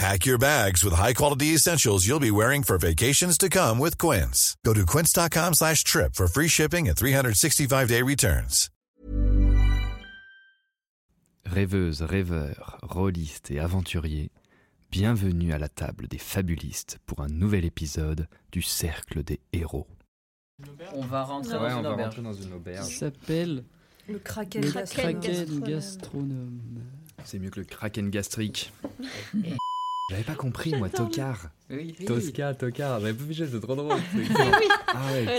Pack your bags with high-quality essentials you'll be wearing for vacations to come with Quince. Go to quince.com slash trip for free shipping and 365-day returns. Rêveuses, rêveurs, rôlistes et aventuriers, bienvenue à la table des fabulistes pour un nouvel épisode du Cercle des Héros. On va rentrer Ouais, dans on une va auberge. rentrer dans une qui s'appelle Le kraken. le gastronome. Kraken Gastronome. C'est mieux que le kraken gastrique. J'avais pas compris, moi, tocard. Oui. Tosca, tocard, j'avais pas vu, c'est trop drôle. Ah ouais.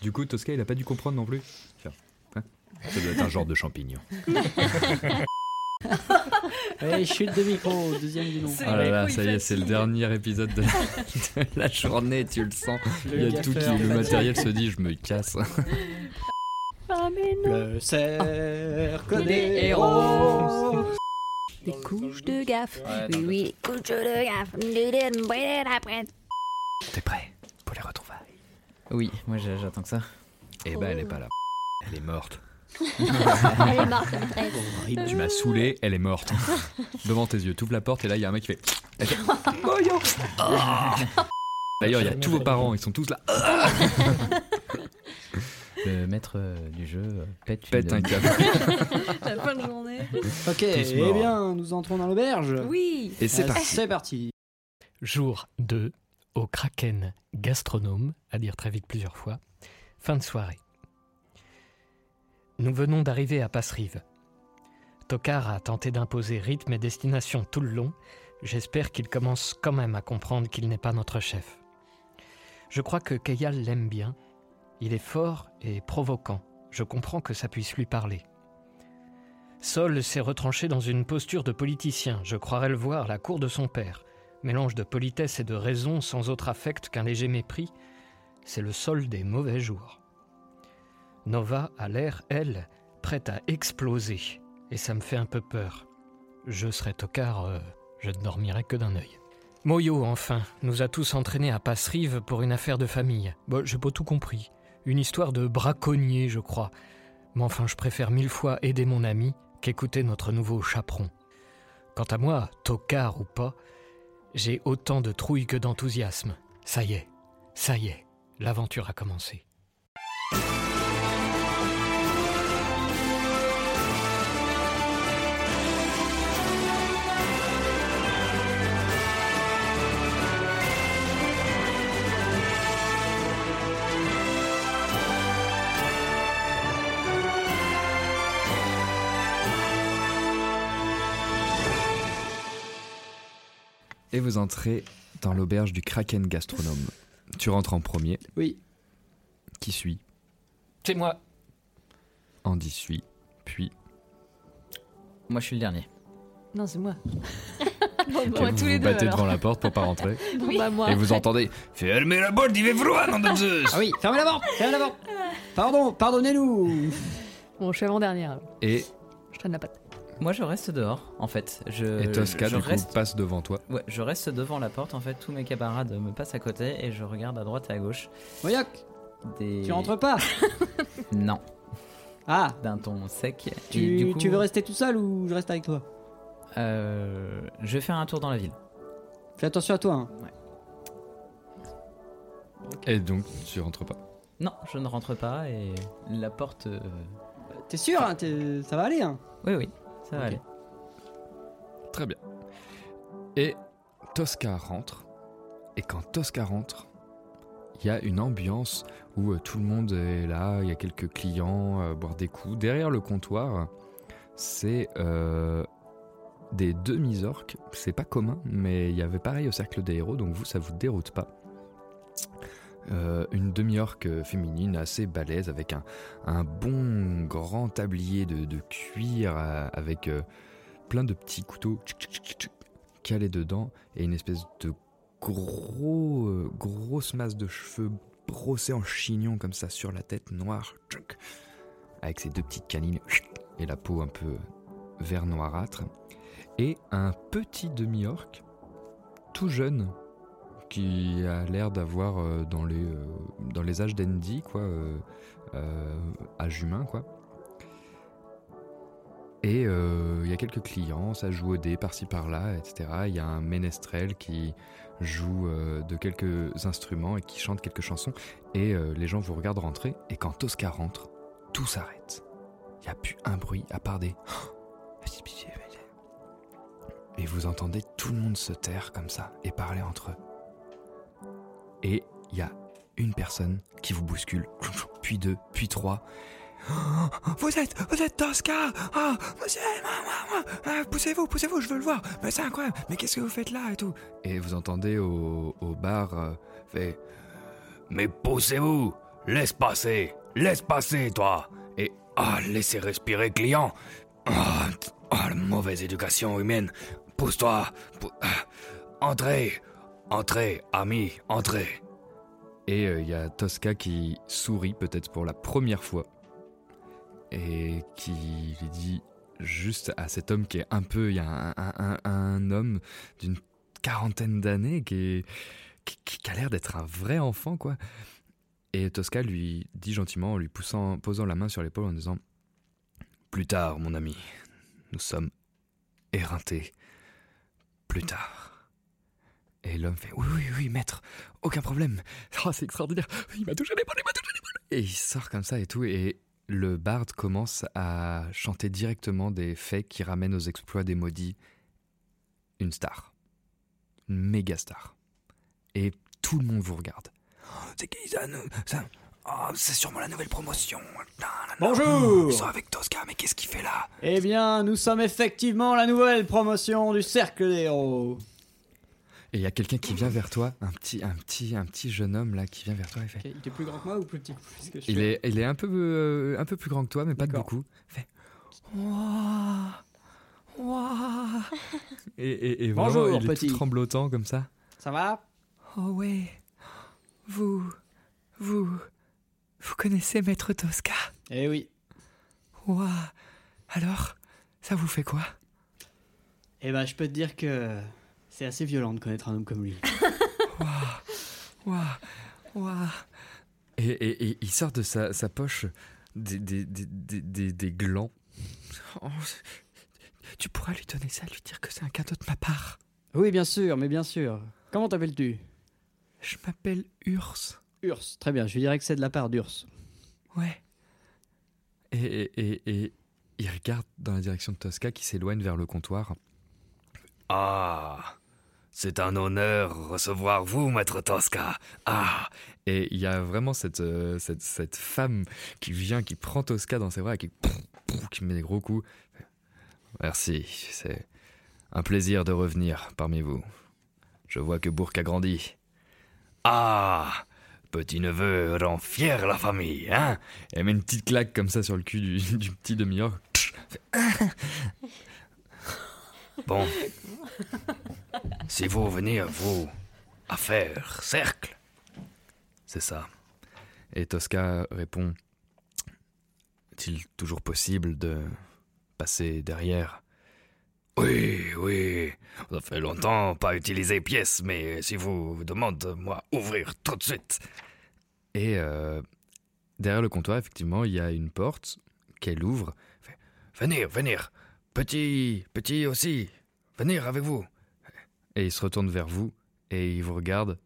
Du coup, Tosca, il a pas dû comprendre non plus. Tiens, hein Ça doit être un genre de champignon. Allez, chute de micro, deuxième du nom. Ah là là, ça y est, c'est le dernier épisode de la, de la journée, tu le sens. Il y a tout qui, le matériel se dit, je me casse. Le cercle des Des héros. Des couches de gaffe. Ouais, oui, oui, couches de gaffe. T'es prêt pour les retrouvailles? Oui, moi j'attends que ça. Eh ben, elle est pas là. Elle est morte. Elle est morte, la maîtresse. Tu m'as saoulé, elle est morte. Devant tes yeux, t'ouvres la porte et là, il y a un mec qui fait. Ah. D'ailleurs, il y a tous vos parents, ils sont tous là. Le maître euh, du jeu euh, pète, Pète une- un câble. La fin de journée. Ok, eh bien, nous entrons dans l'auberge. Oui. Et c'est Ah, parti. C'est parti. Jour 2 au Kraken Gastronome, à dire très vite plusieurs fois. Fin de soirée. Nous venons d'arriver à Passerive. Tokar a tenté d'imposer rythme et destination tout le long. J'espère qu'il commence quand même à comprendre qu'il n'est pas notre chef. Je crois que Kayal l'aime bien. Il est fort et provoquant. Je comprends que ça puisse lui parler. Sol s'est retranché dans une posture de politicien. Je croirais le voir à la cour de son père mélange de politesse et de raison sans autre affect qu'un léger mépris, c'est le sol des mauvais jours. Nova a l'air, elle, prête à exploser, et ça me fait un peu peur. Je serais tocard, euh, je ne dormirais que d'un œil. Moyo, enfin, nous a tous entraînés à Passerive pour une affaire de famille. Bon, j'ai pas tout compris. Une histoire de braconnier, je crois. Mais enfin, je préfère mille fois aider mon ami qu'écouter notre nouveau chaperon. Quant à moi, tocard ou pas, j'ai autant de trouille que d'enthousiasme. Ça y est, ça y est, l'aventure a commencé. Et vous entrez dans l'auberge du Kraken Gastronome. Tu rentres en premier. Oui. Qui suit? C'est moi. Andy suit. Puis. Moi je suis le dernier. Non, c'est moi. Et moi, vous tous vous les deux. battez alors. devant la porte pour pas rentrer. Bon, bah, moi. Et vous entendez Fermez la porte, il fait froid, nom de Zeus Ah oui, fermez la porte, fermez la porte. Pardon, pardonnez-nous. Bon, je suis avant-dernière. alors. Et, Je traîne la patte. Moi je reste dehors en fait. Je, et Tosca, je du coup, reste, passe devant toi. ouais, je reste devant la porte en fait. Tous mes camarades me passent à côté et je regarde à droite et à gauche. Moyoc, Des... tu rentres pas Non, Ah, d'un ton sec. et tu, du coup, tu veux rester tout seul ou je reste avec toi? Euh, Je vais faire un tour dans la ville. Fais attention à toi. hein. Et donc, tu rentres pas. Non, je ne rentre pas et la porte. euh, T'es sûr hein, Ça va aller hein Oui, oui, Très bien. Et Tosca rentre. Et quand Tosca rentre, il y a une ambiance où euh, tout le monde est là, il y a quelques clients à boire des coups. Derrière le comptoir, c'est euh, des demi-orques. C'est pas commun, mais il y avait pareil au cercle des héros, donc vous, ça vous déroute pas. Euh, une demi-orque féminine assez balèze avec un, un bon grand tablier de, cuir euh, avec euh, plein de petits couteaux calés dedans et une espèce de gros grosse masse de cheveux brossés en chignon comme ça sur la tête noire avec ses deux petites canines et la peau un peu vert noirâtre. Et un petit demi-orque tout jeune qui a l'air d'avoir euh, dans les euh, dans les âges d'Andy quoi euh, âge humain quoi et il y a quelques clients, ça joue au dé par-ci par-là, etc. Il y a un ménestrel qui joue de quelques instruments et qui chante quelques chansons. Et les gens vous regardent rentrer. Et quand Tosca rentre, tout s'arrête. Il n'y a plus un bruit à part des. Et vous entendez tout le monde se taire comme ça et parler entre eux. Et il y a une personne qui vous bouscule, puis deux, puis trois. Vous êtes, vous êtes Tosca Ah, monsieur, moi, moi, moi, ah, poussez-vous, poussez-vous, je veux le voir. Mais c'est incroyable. Mais qu'est-ce que vous faites là et tout? Et vous entendez au, bar euh, fait Mais poussez-vous, laisse passer, laisse passer, toi. Et ah, laissez respirer, client. Ah, t- ah, la mauvaise éducation humaine. Pousse-toi. pou- ah, entrez, entrez, ami, entrez. Et il y a Tosca qui sourit peut-être pour la première fois et qui lui dit juste à cet homme qui est un peu, il y a un, homme d'une quarantaine d'années qui a l'air d'être un vrai enfant quoi. Et Tosca lui dit gentiment en lui poussant, posant la main sur l'épaule en disant Plus tard, mon ami, nous sommes éreintés. Plus tard. Et l'homme fait Oui, oui, oui, maître, aucun problème. Oh, c'est extraordinaire. Il m'a touché l'épaule, il m'a touché l'épaule. Et il sort comme ça et tout. Et le barde commence à chanter directement des faits qui ramènent aux exploits des maudits une star. Une méga star. Et tout le monde vous regarde. Oh, C'est qui ça Oh, c'est sûrement la nouvelle promotion. Bonjour Ils sont avec Tosca, mais qu'est-ce qu'il fait là? Eh bien, nous sommes effectivement la nouvelle promotion du Cercle des Héros. Et il y a quelqu'un qui vient vers toi, un petit, un petit, un petit jeune homme là qui vient vers toi et fait. Il est plus grand que moi ou plus petit que je Il fais est, il est un peu, euh, un peu plus grand que toi, mais pas de beaucoup. Il fait. Ouah, ouah. Et, et, et Bonjour, vraiment, il est petit. tout tremblotant comme ça. Ça va? Oh ouais, vous, vous, vous connaissez Maître Tosca? Eh oui. Ouah. Alors, ça vous fait quoi? Eh ben, je peux te dire que c'est assez violent de connaître un homme comme lui. Ouah, ouah. Et, et- et il sort de sa, sa poche des, des, des, des, des- des glands. Oh, tu pourras lui donner ça, lui dire que c'est un cadeau de ma part. Oui, bien sûr, mais bien sûr. Comment t'appelles-tu? Je m'appelle Urs. Urs. Très bien, je lui dirais que c'est de la part d'Urs. Ouais. Et, et, et, et il regarde dans la direction de Tosca qui s'éloigne vers le comptoir. Ah, c'est un honneur recevoir vous, maître Tosca. Ah, et il y a vraiment cette, euh, cette, cette femme qui vient, qui prend Tosca dans ses bras et qui, qui met des gros coups. Merci, c'est un plaisir de revenir parmi vous. Je vois que Bourg a grandi. Ah, petit neveu rend fier la famille, hein Elle met une petite claque comme ça sur le cul du, du petit demi-heure. Bon. Si vous venez, vous, à faire cercle. C'est ça. Et Tosca répond Est-il toujours possible de passer derrière? Oui, oui. Ça fait longtemps pas utilisé pièce, mais si vous demandez, moi, ouvrir tout de suite. Et euh, derrière le comptoir, effectivement, il y a une porte qu'elle ouvre. Venir, venir. Petit, petit aussi. Venir avec vous. Et il se retourne vers vous et il vous regarde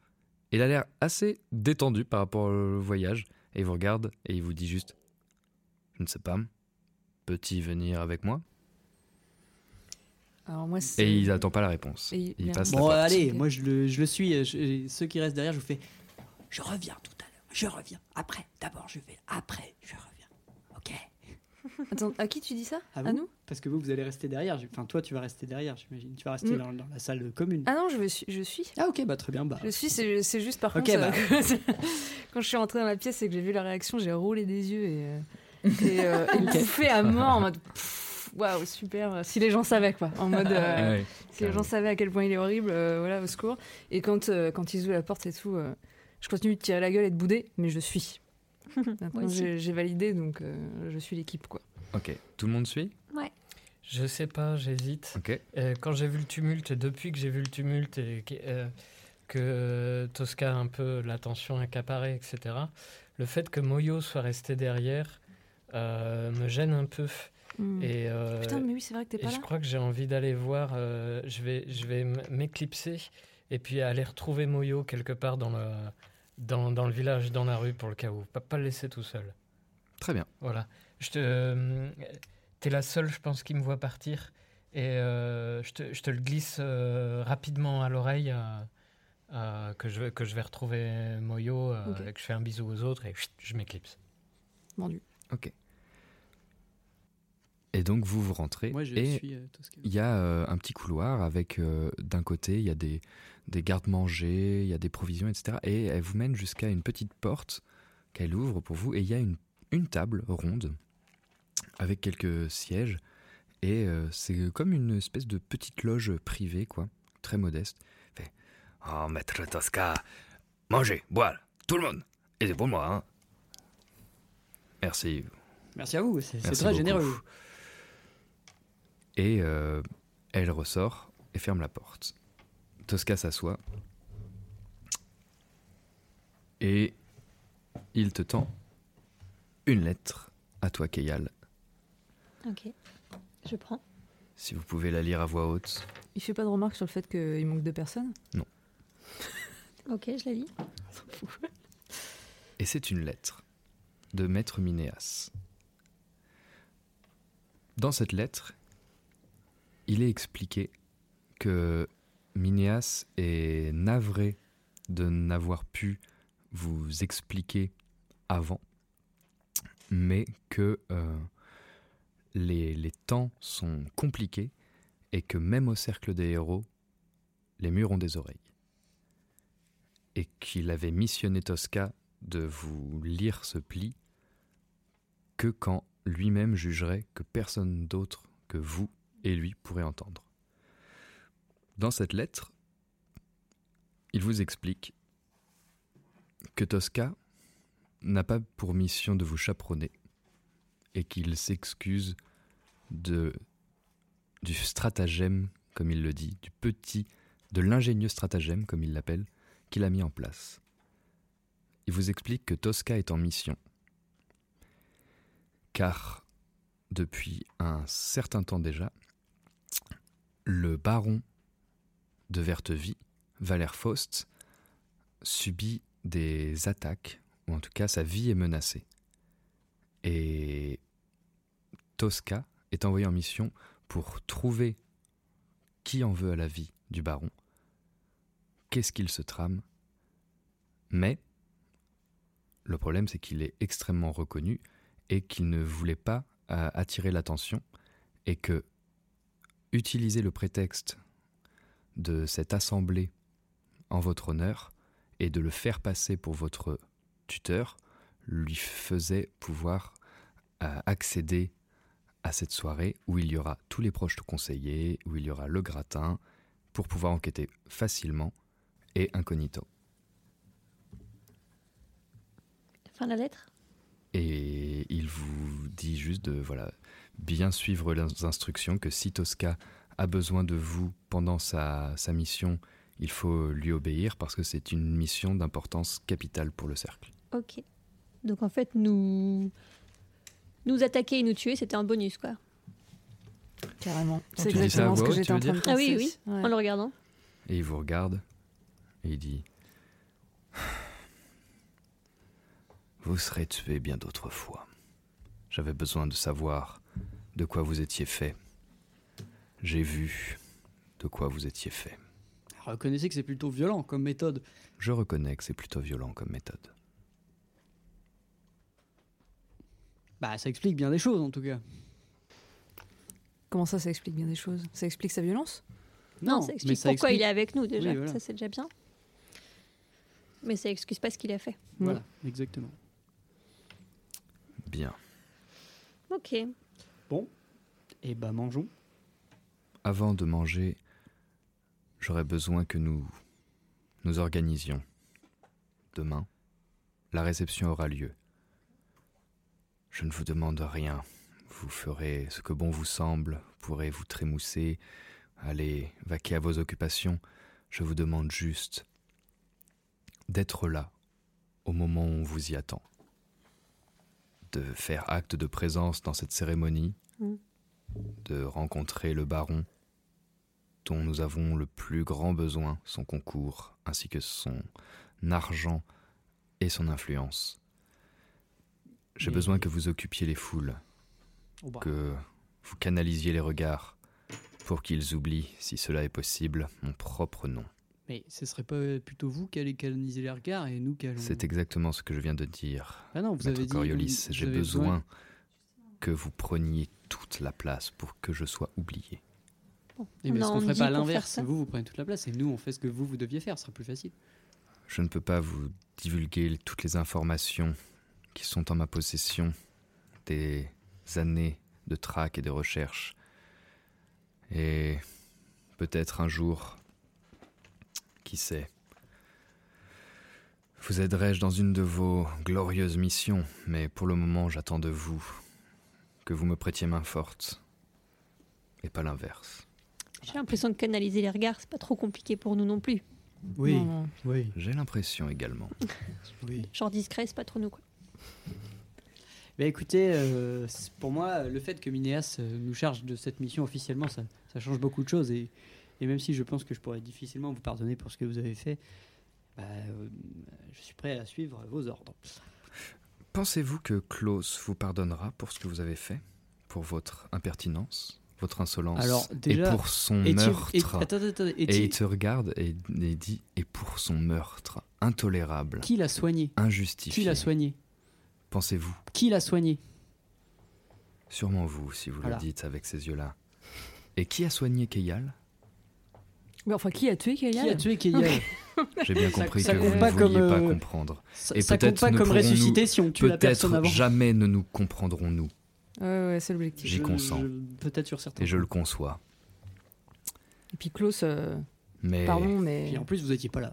Il a l'air assez détendu par rapport au voyage. Et il vous regarde et il vous dit juste Je ne sais pas. Peux-tu venir avec moi? Alors moi. Et il n'attend pas la réponse. Et il- passe la Bon, porte. allez, moi je le, je le suis. je- ceux qui restent derrière, je vous fais Je reviens tout à l'heure. Je reviens. Après, d'abord, je vais. Après, je reviens. Attends, à qui tu dis ça? À nous? Parce que vous, vous allez rester derrière. Enfin, toi, tu vas rester derrière, j'imagine. Tu vas rester Mm. dans, dans la salle commune. Ah non, je, vais- je suis. Ah, ok, bah très bien. Bah, Je suis, c'est juste par contre, bah. euh, quand je suis rentrée dans la pièce et que j'ai vu la réaction, j'ai roulé des yeux et, euh, et, euh, et bouffé à mort en mode pff, waouh, super. Si les gens savaient quoi, en mode euh, Ah ouais, si les gens savaient à quel point il est horrible, euh, voilà, au secours. Et quand, euh, quand ils ouvrent la porte et tout, euh, je continue de tirer la gueule et de bouder, mais je suis. Maintenant, j'ai validé, donc euh, je suis l'équipe quoi. Ok, tout le monde suit? Je sais pas, j'hésite. Ok. Euh, quand j'ai vu le tumulte, depuis que j'ai vu le tumulte et que, euh, que, Tosca a un peu l'attention accaparée, etc., le fait que Moyo soit resté derrière euh, me gêne un peu. Hmm. Et, euh, Putain, mais oui, c'est vrai que t'es et pas je là. crois que j'ai envie d'aller voir. euh, je vais, je vais m'éclipser et puis aller retrouver Moyo quelque part dans le, dans, dans le village, dans la rue pour le cas où. Pas, pas le laisser tout seul. Très bien. Voilà. Je te, euh, t'es la seule, je pense, qui me voit partir. Et euh, je, te, je te le glisse euh, rapidement à l'oreille euh, euh, que, je, vais- que je vais retrouver Moyo euh, Ok. et que je fais un bisou aux autres et chut, je m'éclipse. Vendu. Ok. Et donc vous vous rentrez moi, je et euh, il y a euh, un petit couloir avec euh, d'un côté il y a des, des gardes-manger, il y a des provisions, etc. Et elle vous mène jusqu'à une petite porte qu'elle ouvre pour vous et il y a une, une table ronde avec quelques sièges et euh, c'est comme une espèce de petite loge privée quoi, très modeste. Fait, oh maître Tosca, mangez, boire, tout le monde, et c'est pour moi. Hein. Merci, Merci à vous, c'est très beaucoup. généreux. Et euh, elle ressort et ferme la porte. Tosca s'assoit. Et il te tend une lettre à toi, Keyal. Ok. Je prends. Si vous pouvez la lire à voix haute. Il fait pas de remarques sur le fait qu'il manque deux personnes? Ok, je la lis. Et c'est une lettre de Maître Minéas. Dans cette lettre, il est expliqué que Minéas est navré de n'avoir pu vous expliquer avant, mais que euh, les, les temps sont compliqués et que même au cercle des héros, les murs ont des oreilles. Et qu'il avait missionné Tosca de vous lire ce pli que quand lui-même jugerait que personne d'autre que vous et lui pourrait entendre. Dans cette lettre, il vous explique que Tosca n'a pas pour mission de vous chaperonner et qu'il s'excuse de du stratagème, comme il le dit, du petit, de l'ingénieux stratagème, comme il l'appelle, qu'il a mis en place. Il vous explique que Tosca est en mission, car depuis un certain temps déjà, le baron de Vertevie, Valère Faust, subit des attaques, ou en tout cas sa vie est menacée. Et Tosca est envoyé en mission pour trouver qui en veut à la vie du baron, qu'est-ce qu'il se trame, mais le problème c'est qu'il est extrêmement reconnu et qu'il ne voulait pas euh, attirer l'attention et que utiliser le prétexte de cette assemblée en votre honneur et de le faire passer pour votre tuteur lui faisait pouvoir euh, accéder à cette soirée où il y aura tous les proches conseillers, où il y aura le gratin, pour pouvoir enquêter facilement et incognito. Fin de la lettre? Et il vous dit juste de voilà, bien suivre les instructions, que si Tosca a besoin de vous pendant sa, sa mission, il faut lui obéir parce que c'est une mission d'importance capitale pour le cercle. Ok. Donc en fait, nous. Nous attaquer et nous tuer, c'était un bonus, quoi. Carrément. C'est exactement ce que j'étais en train de dire penser. Ah oui, oui, Ouais. en le regardant. Et il vous regarde et il dit Vous serez tué bien d'autres fois. J'avais besoin de savoir de quoi vous étiez fait. J'ai vu de quoi vous étiez fait. Reconnaissez que c'est plutôt violent comme méthode. Je reconnais que c'est plutôt violent comme méthode. Bah, ça explique bien des choses en tout cas. Comment ça, ça explique bien des choses? Ça explique sa violence? Non, ça mais explique ça pourquoi explique- il est avec nous déjà. Oui, voilà. Ça, c'est déjà bien. Mais ça excuse pas ce qu'il a fait. Voilà, exactement. Bien. Ok. Bon, et bah mangeons. Avant de manger, j'aurais besoin que nous nous organisions. Demain, la réception aura lieu. Je ne vous demande rien. Vous ferez ce que bon vous semble, pourrez vous trémousser, aller vaquer à vos occupations. Je vous demande juste d'être là au moment où on vous y attend. De faire acte de présence dans cette cérémonie, Mm. de rencontrer le baron dont nous avons le plus grand besoin, son concours, ainsi que son argent et son influence. J'ai besoin que vous occupiez les foules, Oh bah, que vous canalisiez les regards, pour qu'ils oublient, si cela est possible, mon propre nom. Mais ce serait pas plutôt vous qui allez canoniser les regards et nous qui allons. C'est exactement ce que je viens de dire, Ah non, vous Maître avez. Coriolis. J'ai besoin que vous preniez toute la place pour que je sois oublié. Et mais est-ce qu'on ferait pas l'inverse. Vous, vous prenez toute la place et nous, on fait ce que vous, vous deviez faire. Ce sera plus facile. Je ne peux pas vous divulguer toutes les informations qui sont en ma possession des années de traque et de recherche. Et peut-être un jour, qui sait, vous aiderai-je dans une de vos glorieuses missions, mais pour le moment j'attends de vous que vous me prêtiez main forte, et pas l'inverse. J'ai l'impression de canaliser les regards, c'est pas trop compliqué pour nous non plus. Oui, Non, non. oui, J'ai l'impression également. oui. Genre discret, c'est pas trop nous quoi. Bah écoutez, euh, pour moi, le fait que Minéas euh, nous charge de cette mission officiellement, ça, ça change beaucoup de choses. Et, et même si je pense que je pourrais difficilement vous pardonner pour ce que vous avez fait, bah, euh, je suis prêt à suivre vos ordres. Pensez-vous que Klaus vous pardonnera pour ce que vous avez fait Pour votre impertinence? Votre insolence Alors, déjà, Et pour son Et tu- meurtre et- attends, attends, attends, et Et tu- il te regarde et, et dit Et pour son meurtre intolérable, qui l'a soigné? injustifié. Qui l'a soigné? Pensez-vous? Qui l'a soigné? Sûrement vous, si vous Voilà. le dites avec ces yeux-là. Et qui a soigné Keyal? Mais enfin, qui a tué Qui Kayal a tué Keyal? J'ai bien compris ça que vous compte ne pas vouliez comme, pas euh, comprendre. Ça, Et ça compte peut-être pas ne comme pourrons-nous- ressusciter si on tue la personne Peut-être jamais ne nous comprendrons nous. Ouais, ouais, c'est l'objectif. J'y consens. Peut-être sur certains. Et je le conçois. Et puis Klaus, euh, Mais pardon, mais. Puis en plus, vous étiez pas là.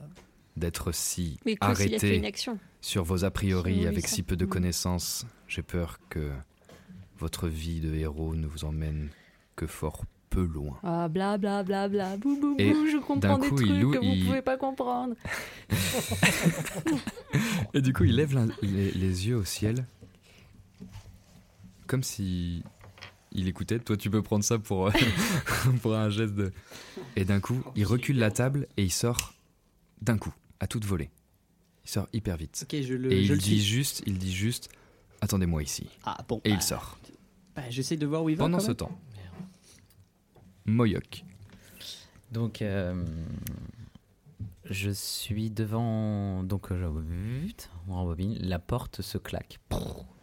d'être si Mais Klaus, il a fait arrêté une action. sur vos a priori Oui, avec ça. si peu de Mm. connaissances, j'ai peur que votre vie de héros ne vous emmène que fort peu loin. Ah, bla bla bla bla, bou bou Et bou, je comprends des coup, trucs loue- que vous il- pouvez pas comprendre. Et du coup, il lève les yeux au ciel, comme si il écoutait. Toi, tu peux prendre ça pour, euh, pour un geste de. Et d'un coup, il recule la table et il sort d'un coup, à toute volée. Il sort hyper vite. Ok, je le. et je il le dit suis. juste, il dit juste, attendez-moi ici. Ah bon. Et bah, il sort. bah, J'essaye de voir où il va. Pendant quand ce même. temps, Moyoc. Donc, euh, je suis devant. Donc, je vite, on rembobine. La porte se claque.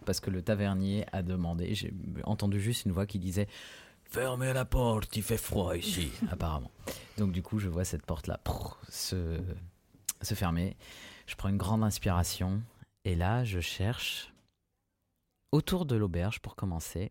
Parce que le tavernier a demandé. J'ai entendu juste une voix qui disait Fermez la porte, il fait froid ici, apparemment. Donc, du coup, je vois cette porte-là se, se fermer. Je prends une grande inspiration. Et là, je cherche autour de l'auberge pour commencer.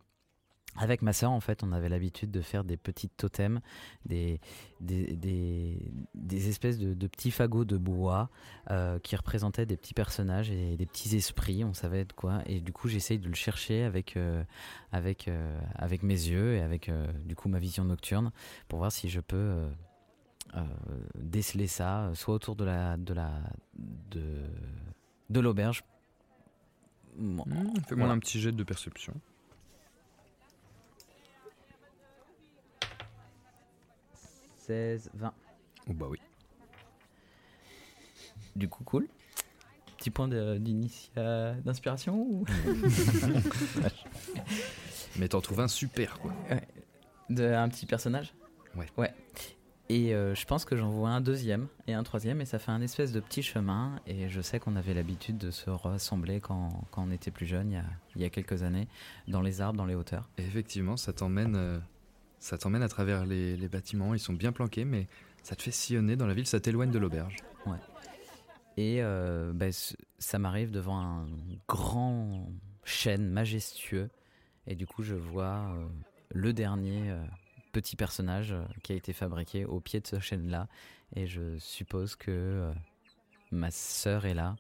Avec ma sœur, en fait, on avait l'habitude de faire des petits totems, des, des, des, des espèces de, de petits fagots de bois euh, qui représentaient des petits personnages et des petits esprits, on savait de quoi. Et du coup, j'essaye de le chercher avec, euh, avec, euh, avec mes yeux et avec du coup ma vision nocturne pour voir si je peux déceler ça, soit autour de la de la de, de l'auberge. Bon, Fais-moi voilà. un petit jet de perception. 16, 20. Oh bah oui. Du coup, cool. petit point d'inspiration ou... Mais t'en trouves un super, quoi. de un petit personnage? Ouais. Ouais. Et euh, je pense que j'en vois un deuxième et un troisième, et ça fait un espèce de petit chemin. Et je sais qu'on avait l'habitude de se rassembler quand, quand on était plus jeune, il y, a, il y a quelques années, dans les arbres, dans les hauteurs. Et effectivement, ça t'emmène, euh, ça t'emmène à travers les, bâtiments. Ils sont bien planqués, mais ça te fait sillonner dans la ville. Ça t'éloigne de l'auberge. Et euh, bah, ça m'arrive devant un grand chêne majestueux. Et du coup, je vois euh, le dernier euh, petit personnage euh, qui a été fabriqué au pied de ce chêne-là. Et je suppose que ma sœur est là.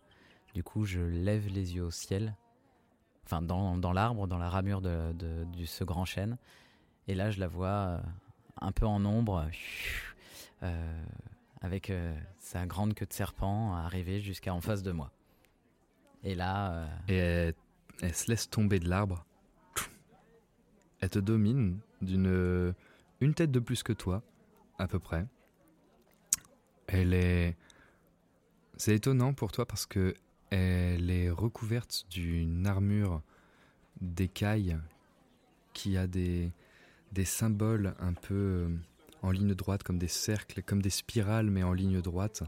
Du coup, je lève les yeux au ciel. Enfin, dans, l'arbre, dans la ramure de ce grand chêne. Et là, je la vois euh, un peu en ombre. euh, avec euh, sa grande queue de serpent arriver jusqu'à en face de moi. Et là, Et elle, elle se laisse tomber de l'arbre. Elle te domine d'une une tête de plus que toi, à peu près. Elle est. C'est étonnant pour toi parce que elle est recouverte d'une armure d'écailles qui a des, des symboles un peu euh, en ligne droite, comme des cercles, comme des spirales, mais en ligne droite.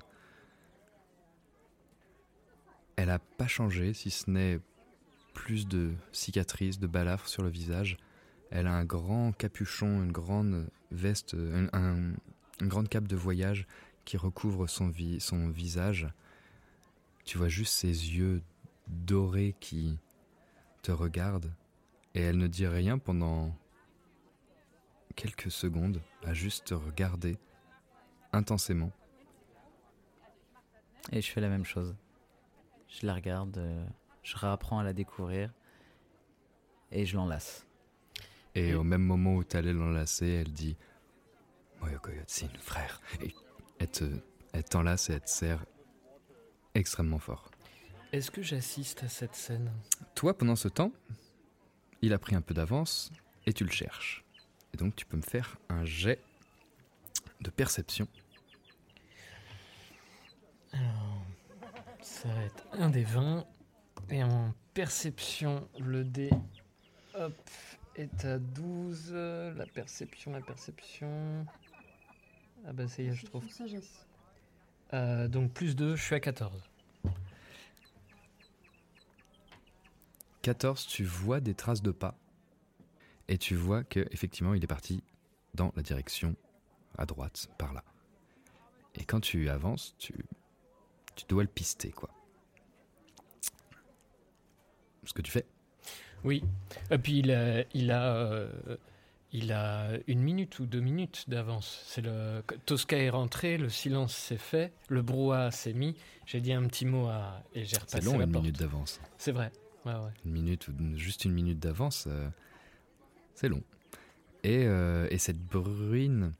Elle n'a pas changé, si ce n'est plus de cicatrices, de balafres sur le visage. Elle a un grand capuchon, une grande veste, un- un- une grande cape de voyage qui recouvre son visage. Tu vois juste ses yeux dorés qui te regardent. Et elle ne dit rien pendant quelques secondes, à juste te regarder intensément. et je fais la même chose. Je la regarde, euh, je réapprends à la découvrir et je l'enlace. Et au même moment où tu allais l'enlacer, elle dit Moyoko Yotsin, frère. Et elle te- elle t'enlace et elle te serre extrêmement fort. Est-ce que j'assiste à cette scène? Toi, pendant ce temps, il a pris un peu d'avance et tu le cherches. Et donc, tu peux me faire un jet de perception. Alors, ça va être un des 20. Et en perception, le dé hop, est à 12. euh, La perception, la perception. Ah bah ça y est, je trouve. Euh, donc plus 2, je suis à 14. 14, tu vois des traces de pas. Et tu vois que effectivement, il est parti dans la direction à droite, par là. Et quand tu avances, tu, tu dois le pister, quoi. Ce que tu fais. Oui. Et puis il a, il a, euh, il a une minute ou deux minutes d'avance. C'est le Tosca est rentré, le silence s'est fait, le brouhaha s'est mis. J'ai dit un petit mot à et j'ai repassé C'est long, la une porte. minute d'avance. C'est vrai. Ouais, ouais. Une minute ou juste une minute d'avance, euh, c'est long. Et, euh, et cette bruine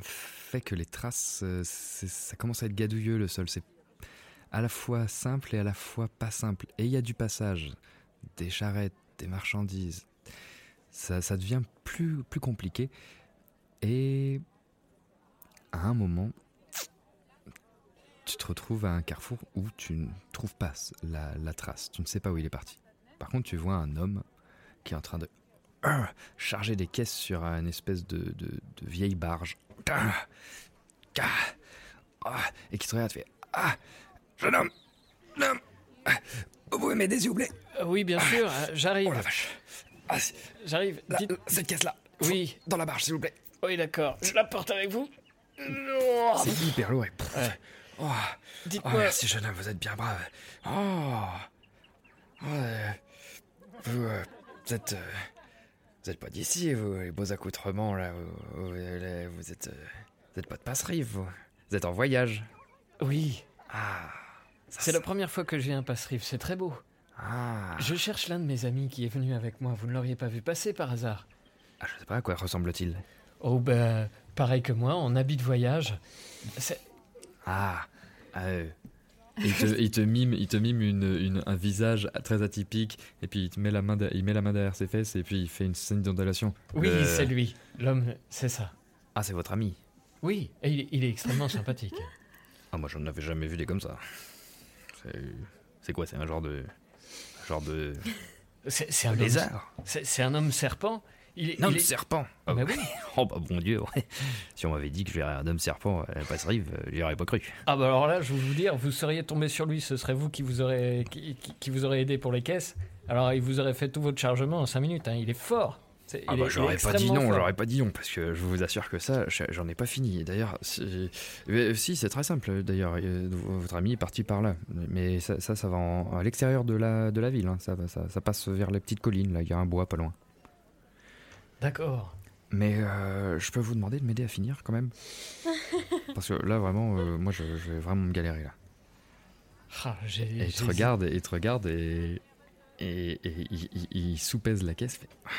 fait que les traces, euh, ça commence à être gadouilleux le sol. C'est à la fois simple et à la fois pas simple. Et il y a du passage, des charrettes, des marchandises. Ça, ça devient plus, plus compliqué. Et à un moment, tu te retrouves à un carrefour où tu ne trouves pas la, la trace. Tu ne sais pas où il est parti. Par contre, tu vois un homme qui est en train de charger des caisses sur une espèce de, de- de vieille barge. Ah, ah, et qui te regarde fait Ah, jeune homme, homme, ah, vous pouvez m'aider s'il vous plaît oui, bien sûr, euh, j'arrive. Oh la vache. Ah, J'arrive. là, Dites- cette caisse-là. Oui. Dans la barge, s'il vous plaît. Oui, d'accord. Je la porte avec vous C'est hyper lourd. et- Ouais. Oh, oh, Dites-moi. merci, jeune homme, vous êtes bien brave. Oh, Oh, euh, vous, euh, vous êtes. euh, vous êtes pas d'ici, vous, les beaux accoutrements, là. Vous, vous, êtes. euh, vous êtes pas de passerie, vous. Vous êtes en voyage. Oui, Ah. c'est la première fois que viens à Passerive. C'est très beau. Ah. Je cherche l'un de mes amis qui est venu avec moi. Vous ne l'auriez pas vu passer par hasard Ah, je sais pas à quoi ressemble-t-il. Oh, ben, pareil que moi, en habit de voyage. C'est- Ah. ah, euh, Il te, il te mime, il te mime une, une- un visage très atypique et puis il, te met la main de- il met la main derrière ses fesses et puis il fait une scène d'ondulation. Oui, Euh, c'est lui. L'homme, c'est ça. Ah, c'est votre ami. Oui, et il, il est extrêmement sympathique. Ah, moi j'en avais jamais vu des comme ça. C'est- quoi C'est un genre de. un genre de. C'est un lézard c'est un homme serpent. Il est, Non, il est- serpent Ah Bah ouais. oui. Oh bah bon Dieu, ouais. Si on m'avait dit que je verrais un homme serpent à la passe-rive, euh, j'y aurais pas cru. Ah bah alors là, je vais vous dire, vous seriez tombé sur lui, ce serait vous qui vous aurez, qui, vous aidé pour les caisses. Alors il vous aurait fait tout votre chargement en 5 minutes. hein. Il est fort. Ah bah j'aurais pas dit non, j'aurais pas dit non, parce que je vous assure que ça, je- j'en ai pas fini. D'ailleurs, si, c'est très simple. D'ailleurs, euh, votre ami est parti par là, mais ça, ça, ça va en- à l'extérieur de la, de la ville. hein. Ça, va- ça, ça passe vers les petites collines. Là, il y a un bois pas loin. D'accord. Mais euh, je peux vous demander de m'aider à finir quand même, parce que là vraiment, euh, moi, je, je vais vraiment me galérer là. Ah, j'ai- Et il te regarde, et il te regarde, et et, et il, il- il soupèse la caisse. fait, Ah,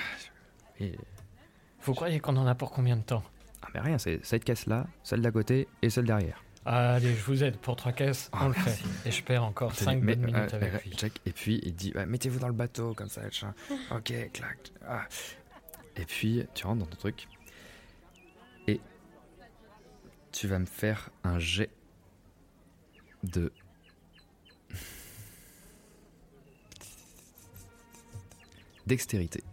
et- Vous croyez qu'on en a pour combien de temps? Ah mais rien, c'est cette caisse là, celle d'à côté et celle derrière. Allez, je vous aide pour trois caisses, Ah, on le fait. Et je perds encore Tenez, 5 mais, bonnes minutes euh, avec lui. check. Et puis il dit bah, mettez-vous dans le bateau comme ça. Ok, clac. ah. Et puis tu rentres dans ton truc et tu vas me faire un jet de dextérité.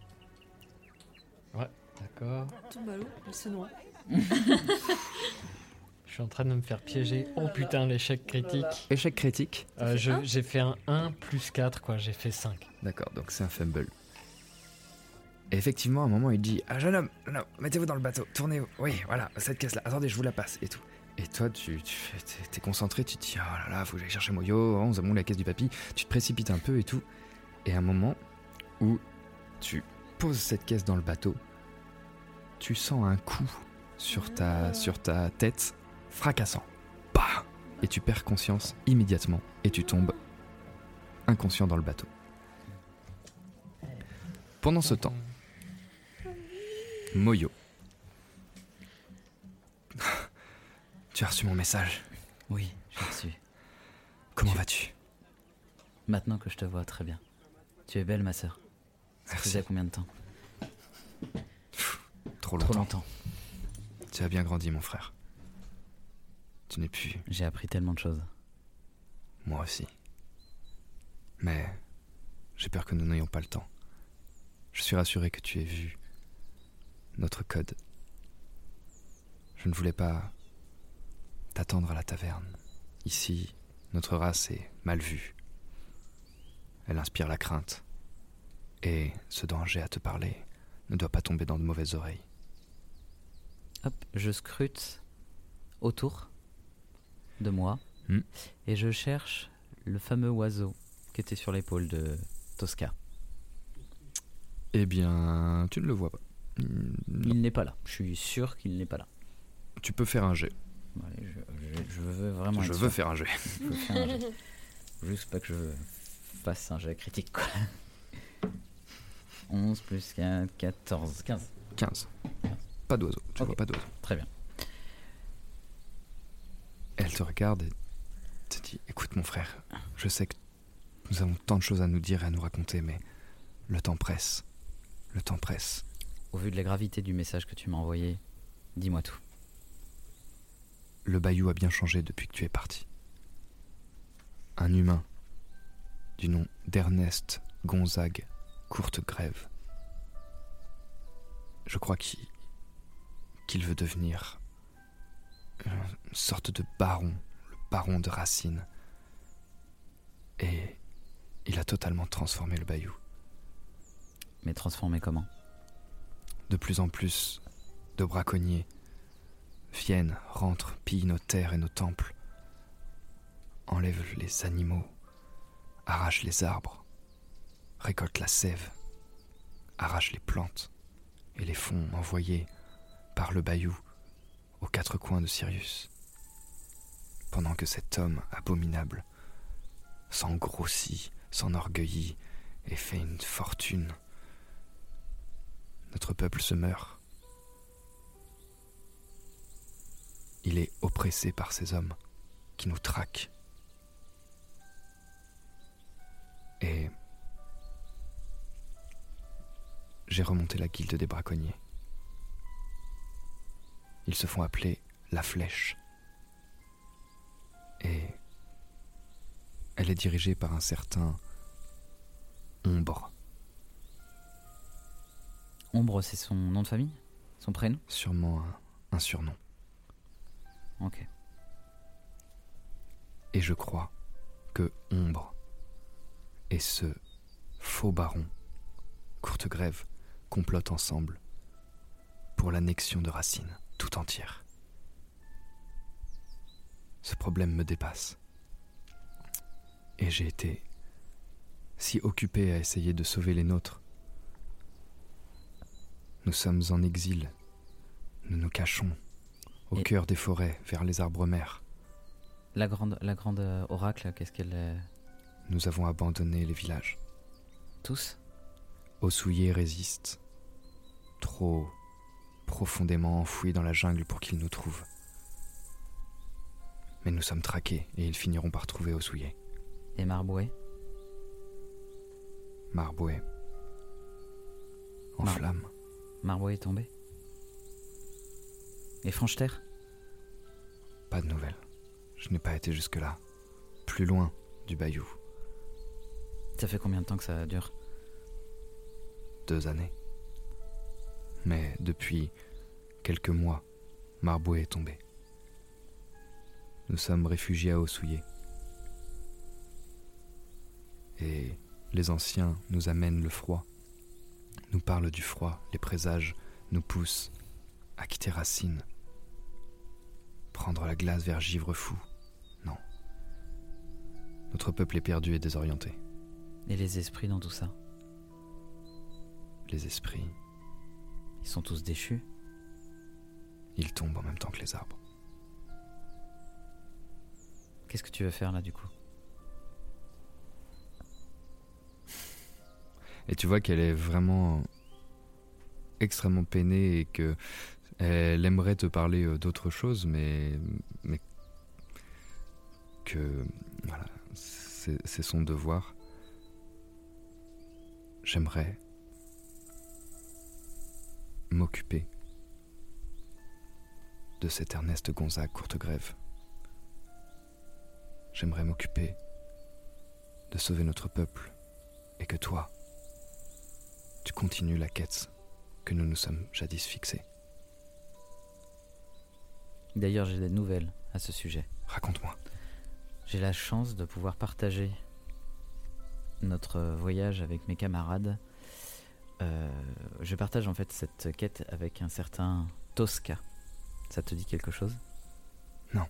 Ouais, d'accord. Tout ballot, il se noie. Je suis en train de me faire piéger. Oh putain, l'échec critique. Échec critique. Euh, je- J'ai fait un 1 plus 4, quoi. J'ai fait 5. D'accord, donc c'est un fumble. Et effectivement, à un moment, il dit Ah, jeune homme, jeune mettez-vous dans le bateau, tournez, oui, voilà, cette caisse-là, attendez, je vous la passe, et tout. Et toi, tu, tu t'es concentré, tu te dis Oh là là, faut que j'aille chercher Moyo, on a la caisse du papy, tu te précipites un peu et tout. Et à un moment où tu poses cette caisse dans le bateau, tu sens un coup sur ta, sur ta tête fracassant. Bah Et tu perds conscience immédiatement, et tu tombes inconscient dans le bateau. Pendant ce temps, Moyo. Tu as reçu mon message. Oui, j'ai reçu. Comment vas-tu? Maintenant que je te vois très bien. Tu es belle, ma sœur. Ça Merci. faisait combien de temps? Trop Trop longtemps. longtemps. Tu as bien grandi, mon frère. Tu n'es plus J'ai appris tellement de choses. moi aussi. Mais j'ai peur que nous n'ayons pas le temps. Je suis rassuré que tu aies vu notre code. Je ne voulais pas t'attendre à la taverne. Ici, notre race est mal vue. Elle inspire la crainte. Et ce j'ai à te parler ne doit pas tomber dans de mauvaises oreilles. Hop, je scrute autour de moi Hmm. et je cherche le fameux oiseau qui était sur l'épaule de Tosca. Eh bien, tu ne le vois pas. Il n'est pas là. Je suis sûr qu'il n'est pas là. Tu peux faire un jet. Allez, je, je- je veux vraiment. Je veux faire un jet. Je veux faire un jet. Juste pas que je fasse un jet critique, quoi. 11 plus 4, 14, 15. 15. Pas d'oiseau. Tu vois pas d'oiseau. Très bien. Elle te regarde et te dit Écoute, mon frère, je sais que nous avons tant de choses à nous dire et à nous raconter, mais le temps presse. Le temps presse. Au vu de la gravité du message que tu m'as envoyé, dis-moi tout. Le bayou a bien changé depuis que tu es parti. Un humain du nom d'Ernest Gonzague Courte Grève. Je crois qu'il qu'il veut devenir une sorte de baron, le baron de Racine. Et il a totalement transformé le bayou. Mais transformé comment? De plus en plus de braconniers viennent, rentrent, pillent nos terres et nos temples, enlèvent les animaux, arrachent les arbres, récoltent la sève, arrachent les plantes et les font envoyer par le bayou aux quatre coins de Sirius. Pendant que cet homme abominable s'engrossit, s'enorgueillit et fait une fortune, notre peuple se meurt. Il est oppressé par ces hommes qui nous traquent. Et j'ai remonté la guilde des braconniers. Ils se font appeler la flèche. Et Elle est dirigée par un certain Ombre, Ombre, c'est son nom de famille? Son prénom? Sûrement un, un surnom. Ok. Et je crois que Ombre et ce faux baron, courte grève, complotent ensemble pour l'annexion de Racine tout entière. Ce problème me dépasse. Et j'ai été si occupé à essayer de sauver les nôtres. Nous sommes en exil. Nous nous cachons au Et- cœur des forêts, vers les arbres mers. La grande, la grande euh, oracle, qu'est-ce qu'elle. euh, Nous avons abandonné les villages. Tous? Osouillé résiste, trop profondément enfoui dans la jungle pour qu'ils nous trouvent. Mais nous sommes traqués et ils finiront par trouver Osouillé. Et Marboué? Marboué. En Mar- flammes. Marboué est tombé Et Franche-Terre Pas de nouvelles. Je n'ai pas été jusque-là. Plus loin du bayou. Ça fait combien de temps que ça dure? Deux années. Mais depuis quelques mois, Marboué est tombé. Nous sommes réfugiés à Osouillé. Et les anciens nous amènent le froid, nous parlent du froid, les présages nous poussent à quitter Racine, prendre la glace vers Givre fou. Non. Notre peuple est perdu et désorienté. Et les esprits dans tout ça? Les esprits, Ils sont tous déchus? Ils tombent en même temps que les arbres. Qu'est-ce que tu veux faire là du coup? Et tu vois qu'elle est vraiment extrêmement peinée et que elle aimerait te parler euh, d'autre chose, mais, mais que voilà, c'est son devoir. J'aimerais m'occuper de cet Ernest Gonzague Courtegrève. J'aimerais m'occuper de sauver notre peuple et que toi, tu continues la quête que nous nous sommes jadis fixée. D'ailleurs, j'ai des nouvelles à ce sujet. Raconte-moi. J'ai la chance de pouvoir partager notre voyage avec mes camarades. Euh, je partage en fait cette quête avec un certain Tosca. Ça te dit quelque chose? Non.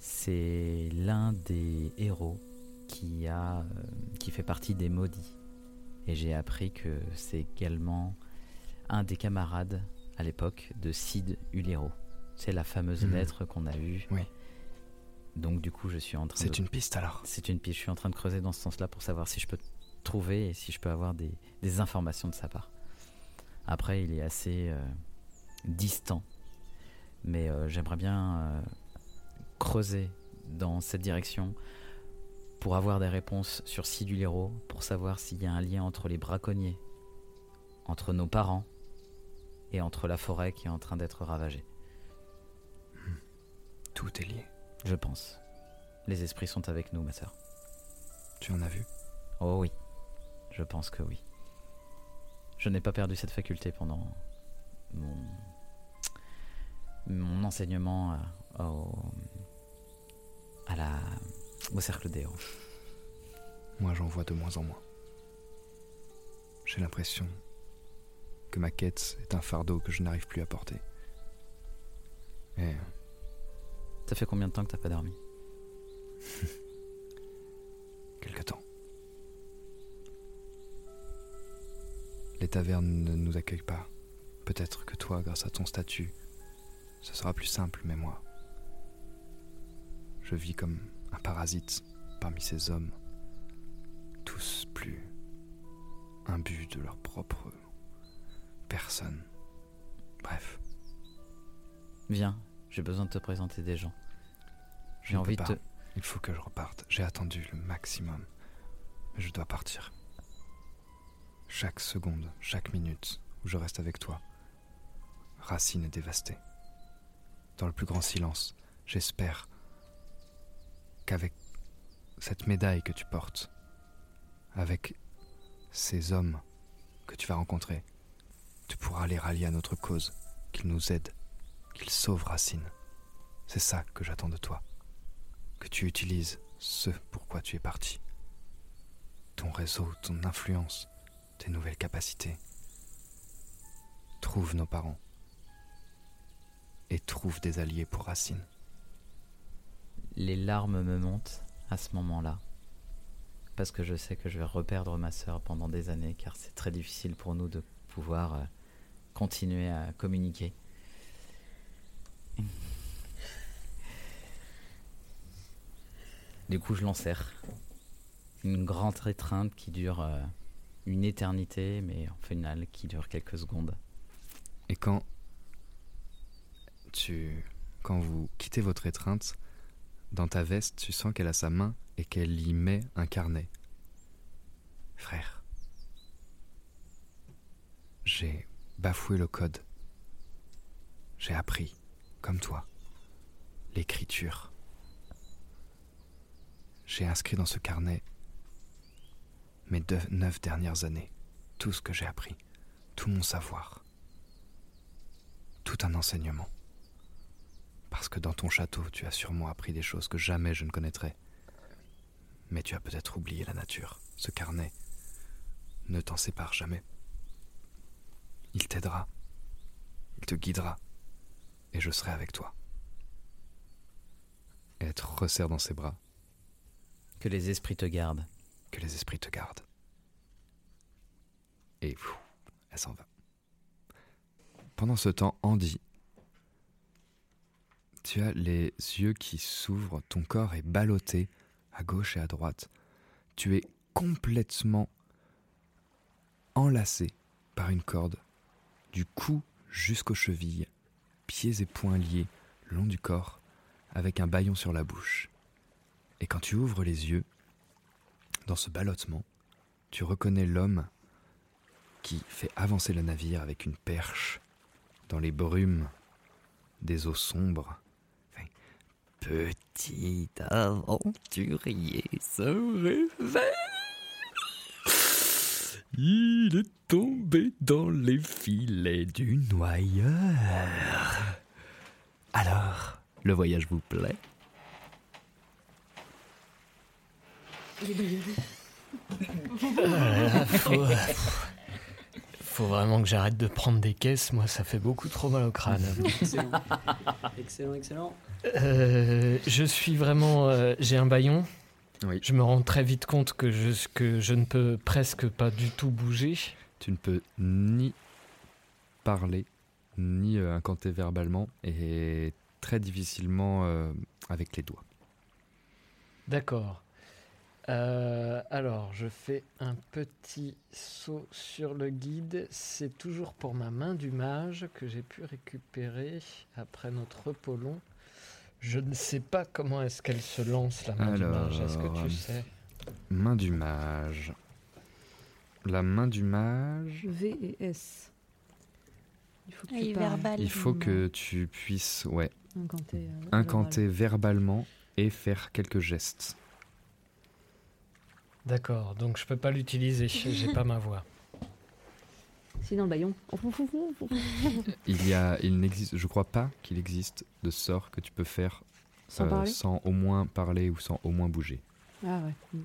C'est l'un des héros qui a, euh, qui fait partie des maudits. Et j'ai appris que c'est également un des camarades à l'époque de Cid Ulero. C'est la fameuse Mhm. lettre qu'on a eue. Oui. Donc du coup, je suis en train C'est de... une piste alors. C'est une piste. Je suis en train de creuser dans ce sens-là pour savoir si je peux trouver et si je peux avoir des, des informations de sa part. Après, il est assez euh, distant, mais euh, j'aimerais bien euh, creuser dans cette direction pour avoir des réponses sur Sidulero, pour savoir s'il y a un lien entre les braconniers, entre nos parents et entre la forêt qui est en train d'être ravagée. Tout est lié. Je pense. Les esprits sont avec nous, ma sœur. Tu en as vu? Oh oui, je pense que oui. Je n'ai pas perdu cette faculté pendant mon, mon enseignement euh, au, à la, au cercle des héros. Moi, j'en vois de moins en moins. J'ai l'impression que ma quête est un fardeau que je n'arrive plus à porter. Et Ça fait combien de temps que t'as pas dormi? Quelque temps. Les tavernes ne nous accueillent pas. Peut-être que toi, grâce à ton statut, ce sera plus simple, mais moi, je vis comme un parasite parmi ces hommes, tous plus imbus de leur propre personne. Bref, Viens, j'ai besoin de te présenter des gens. je J'ai envie de pas. te... Il faut que je reparte. J'ai attendu le maximum. Mais je dois partir. Chaque seconde, chaque minute où je reste avec toi, Racine est dévastée. Dans le plus grand silence, j'espère qu'avec cette médaille que tu portes, avec ces hommes que tu vas rencontrer, tu pourras les rallier à notre cause, qu'ils nous aident, qu'ils sauvent Racine. C'est ça que j'attends de toi. Que tu utilises ce pourquoi tu es parti. Ton réseau, ton influence, tes nouvelles capacités. Trouve nos parents. Et trouve des alliés pour Racine. Les larmes me montent à ce moment-là. Parce que je sais que je vais reperdre ma sœur pendant des années, car c'est très difficile pour nous de pouvoir euh, continuer à communiquer. Du coup, je l'enserre. Une grande étreinte qui dure euh, une éternité, mais en final qui dure quelques secondes. Et quand tu quand vous quittez votre étreinte, dans ta veste, tu sens qu'elle a sa main et qu'elle y met un carnet. Frère, j'ai bafoué le code. J'ai appris, comme toi, l'écriture. J'ai inscrit dans ce carnet mes neuf dernières années, tout ce que j'ai appris, tout mon savoir, tout un enseignement. Parce que dans ton château, tu as sûrement appris des choses que jamais je ne connaîtrais. Mais tu as peut-être oublié la nature. Ce carnet ne t'en sépare jamais. Il t'aidera, il te guidera, et je serai avec toi. Et elle te resserre dans ses bras, Que les esprits te gardent. que les esprits te gardent. Et elle s'en va. Pendant ce temps, Andy, tu as les yeux qui s'ouvrent, ton corps est ballotté à gauche et à droite. Tu es complètement enlacé par une corde, du cou jusqu'aux chevilles, pieds et poings liés, long du corps, avec un bâillon sur la bouche. Et quand tu ouvres les yeux, dans ce ballottement, tu reconnais l'homme qui fait avancer le navire avec une perche dans les brumes des eaux sombres. Petit aventurier se réveille. Il est tombé dans les filets du noyeur. Alors, le voyage vous plaît? Euh, faut, faut vraiment que j'arrête de prendre des caisses, moi ça fait beaucoup trop mal au crâne. Excellent. excellent, excellent. Euh, je suis vraiment. euh, J'ai un baillon. Oui. Je me rends très vite compte que je, que je ne peux presque pas du tout bouger. Tu ne peux ni parler, ni euh, incanter verbalement, et très difficilement euh, avec les doigts. D'accord. Euh, alors, je fais un petit saut sur le guide. C'est toujours pour ma main du mage que j'ai pu récupérer après notre repos long. Je ne sais pas comment est-ce qu'elle se lance, la main du mage. Est-ce que tu sais Main du mage. La main du mage. V et S. Il faut que Ah, tu il parles. verbal. Il faut que tu puisses ouais, Incanter. euh, incanter verbalement et faire quelques gestes. D'accord, donc je peux pas l'utiliser. J'ai pas ma voix. Si dans le baillon. il n'existe, je crois pas qu'il existe de sort que tu peux faire sans, euh, au moins parler ou sans au moins bouger. Ah ouais. Mm.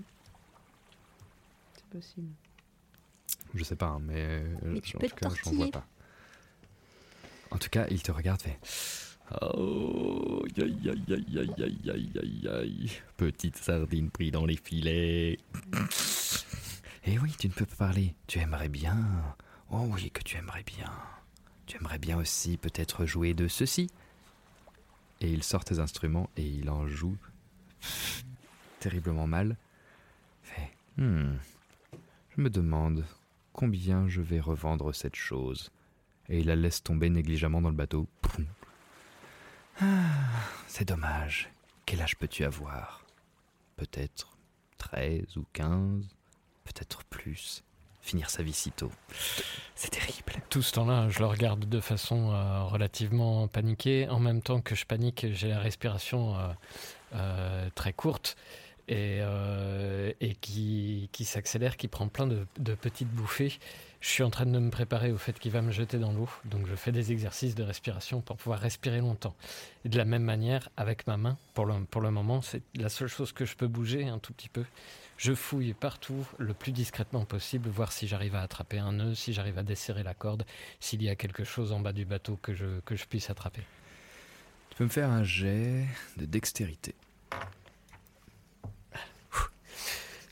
C'est possible. Je sais pas, hein, mais, euh, en tout cas, j'en vois pas. En tout cas, il te regarde, fait. Oh, aïe, aïe, aïe, aïe, aïe, Petite sardine prise dans les filets. Mm. Eh oui, tu ne peux pas parler. Tu aimerais bien Oh oui, que tu aimerais bien. Tu aimerais bien aussi peut-être jouer de ceci. Et il sort tes instruments et il en joue terriblement mal. Hmm. Je me demande combien je vais revendre cette chose. Et il la laisse tomber négligemment dans le bateau. Ah, c'est dommage. Quel âge peux-tu avoir? Peut-être 13 ou 15, peut-être plus. Finir sa vie si tôt. C'est terrible. Tout ce temps-là, je le regarde de façon euh, relativement paniquée. En même temps que je panique, j'ai la respiration euh, euh, très courte. et, qui, s'accélère, qui prend plein de, de petites bouffées. Je suis en train de me préparer au fait qu'il va me jeter dans l'eau, donc je fais des exercices de respiration pour pouvoir respirer longtemps. Et de la même manière, avec ma main, pour le, pour le moment, c'est la seule chose que je peux bouger un tout petit peu. Je fouille partout le plus discrètement possible, voir si j'arrive à attraper un nœud, si j'arrive à desserrer la corde, s'il y a quelque chose en bas du bateau que je, que je puisse attraper. Tu peux me faire un jet de dextérité.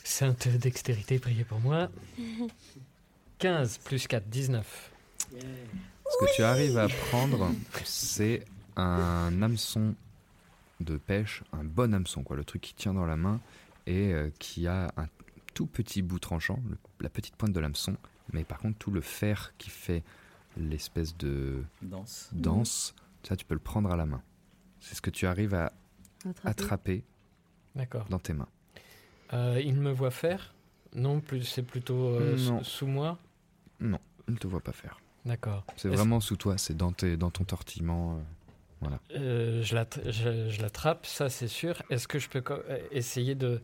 Sainte dextérité, priez pour moi. 15 plus 4, 19. Ce que tu arrives à prendre, c'est un hameçon de pêche, un bon hameçon, quoi, le truc qui tient dans la main et euh, qui a un tout petit bout tranchant, le- la petite pointe de l'hameçon, mais par contre tout le fer qui fait l'espèce de Danse. danse, ça tu peux le prendre à la main. C'est ce que tu arrives à Attraper. attraper D'accord. dans tes mains. Euh, il me voit faire? Non, plus c'est plutôt euh, sous- Non. sous moi? Non, il ne te voit pas faire. D'accord. C'est vraiment sous toi, c'est dans, tes- dans ton tortillement. euh, voilà. Euh, je l'att- je- je l'attrape, ça c'est sûr. Est-ce que je peux euh, essayer de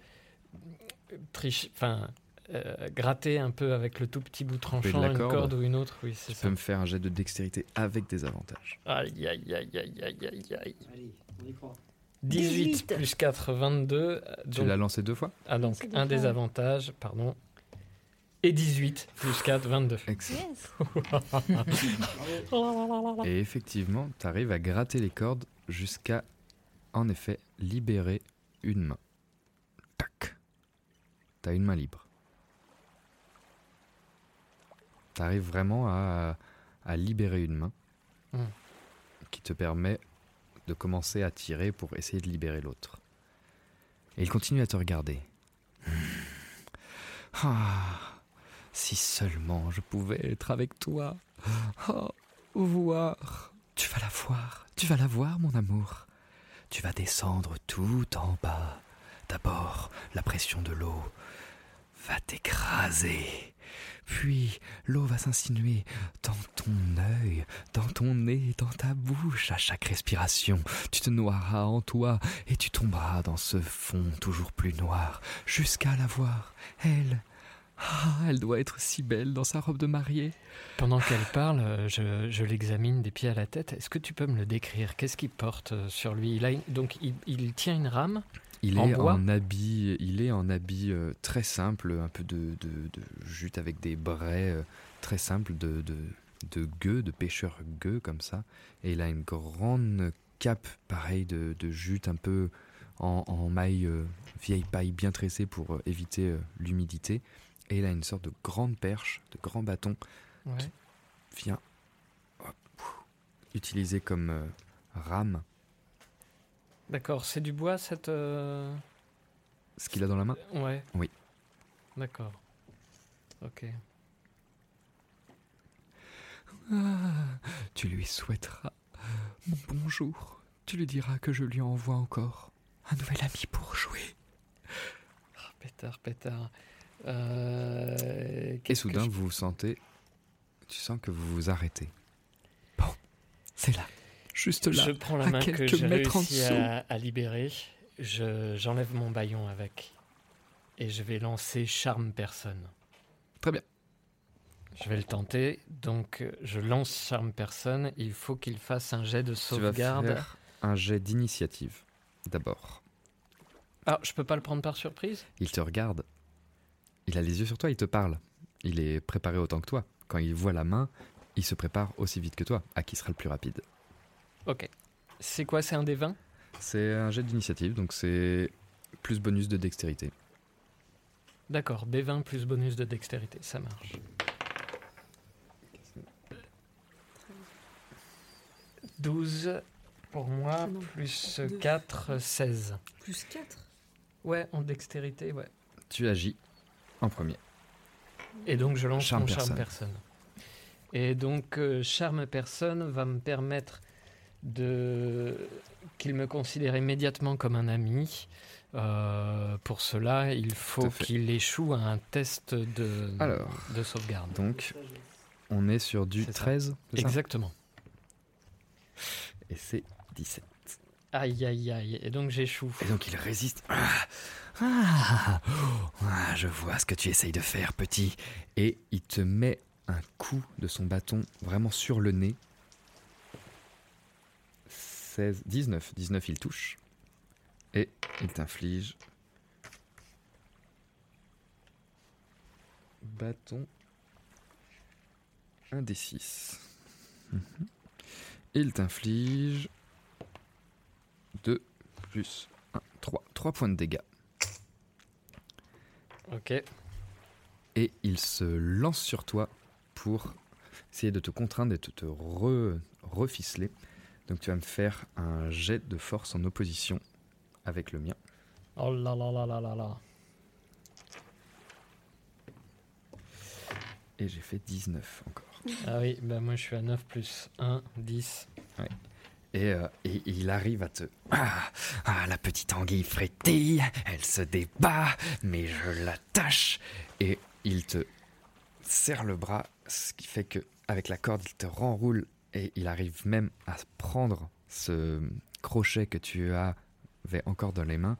tricher, enfin, euh, gratter un peu avec le tout petit bout tranchant une corde. corde ou une autre? Oui, c'est Tu ça. peux me faire un jet de dextérité avec des avantages. Aïe, aïe, aïe, aïe, aïe, aïe, aïe. Allez, on y croit. 18 18. plus 4, 22. euh, Tu donc- l'as lancé deux fois? Ah, donc un déjà- désavantage, pardon. Et 18 plus 4, 22. Excellent. Yes. Et effectivement, tu arrives à gratter les cordes jusqu'à, en effet, libérer une main. Tac. T'as une main libre. T'arrives vraiment à, à libérer une main Hmm. qui te permet de commencer à tirer pour essayer de libérer l'autre. Et il continue à te regarder. Ah, si seulement je pouvais être avec toi. Oh, voir. Tu vas la voir, tu vas la voir, mon amour. Tu vas descendre tout en bas. D'abord, la pression de l'eau va t'écraser. Puis, l'eau va s'insinuer dans ton œil, dans ton nez, dans ta bouche à chaque respiration. Tu te noieras en toi et tu tomberas dans ce fond toujours plus noir jusqu'à la voir. Elle. Ah, elle doit être si belle dans sa robe de mariée. Pendant qu'elle parle, euh, je, je l'examine des pieds à la tête. Est-ce que tu peux me le décrire? Qu'est-ce qu'il porte euh, sur lui? Il a une- Donc, il, il tient une rame Il En est bois en habit, il est en habit euh, très simple, un peu de, de, de jute avec des braies euh, très simples de, de, de gueux, de pêcheur gueux comme ça. Et il a une grande cape pareil de, de jute un peu en, en maille euh, vieille paille bien tressée pour éviter l'humidité. Et il a une sorte de grande perche, de grand bâton Ouais. vient hop, utilisé comme euh, rame. D'accord, c'est du bois cette. euh, Ce qu'il a dans la main, Ouais. Oui. D'accord. Ok. Ah, tu lui souhaiteras mon bonjour. Tu lui diras que je lui envoie encore un nouvel ami pour jouer. Ah, pétard, pétard. Euh, Et soudain, je- vous vous sentez. Tu sens que vous vous arrêtez. Bon, c'est là. Juste là. Je prends la main que quelques j'ai mètres en réussi à, à libérer. Je, j'enlève mon baillon avec. Et je vais lancer Charme Personne. Très bien. Je vais le tenter. Donc, je lance Charme Personne. Il faut qu'il fasse un jet de Tu vas sauvegarde. faire un jet d'initiative. D'abord, Ah, je peux pas le prendre par surprise? Il te regarde. Il a les yeux sur toi, il te parle. Il est préparé autant que toi. Quand il voit la main, il se prépare aussi vite que toi. À qui sera le plus rapide Ok. C'est quoi C'est un des 20 C'est un jet d'initiative, donc c'est plus bonus de dextérité. D'accord, D20 plus bonus de dextérité, ça marche. « 12 pour moi, non, plus deux. 4, 16. Plus 4 Ouais, en dextérité, ouais. Tu agis en premier. Et donc je lance Charme mon charme personne. personne. Et donc euh, charme personne va me permettre de qu'il me considère immédiatement comme un ami. Euh, pour cela, il faut qu'il échoue à un test de, Alors. de sauvegarde. Donc, on est sur du C'est ça. 13, c'est ça? Exactement. Et c'est 17. Aïe, aïe, aïe. Et donc j'échoue. Et donc il résiste. Ah, Ah, ah, je vois ce que tu essayes de faire, petit. Et il te met un coup de son bâton vraiment sur le nez. 16, 19. 19, il touche. Et il t'inflige. Bâton. Un des 6. Il t'inflige 2 plus 1, 3. 3 points de dégâts. Ok. Et il se lance sur toi pour essayer de te contraindre et de te re- reficeler. Donc tu vas me faire un jet de force en opposition avec le mien. Oh là là là là là là. Et j'ai fait 19 encore. Ah oui, bah moi je suis à 9 plus 1, 10. Et, euh, et il arrive à te... Ah, ah, la petite anguille frétille, elle se débat, mais je l'attache. Et il te serre le bras, ce qui fait que avec la corde, il te renroule et il arrive même à prendre ce crochet que tu avais encore dans les mains.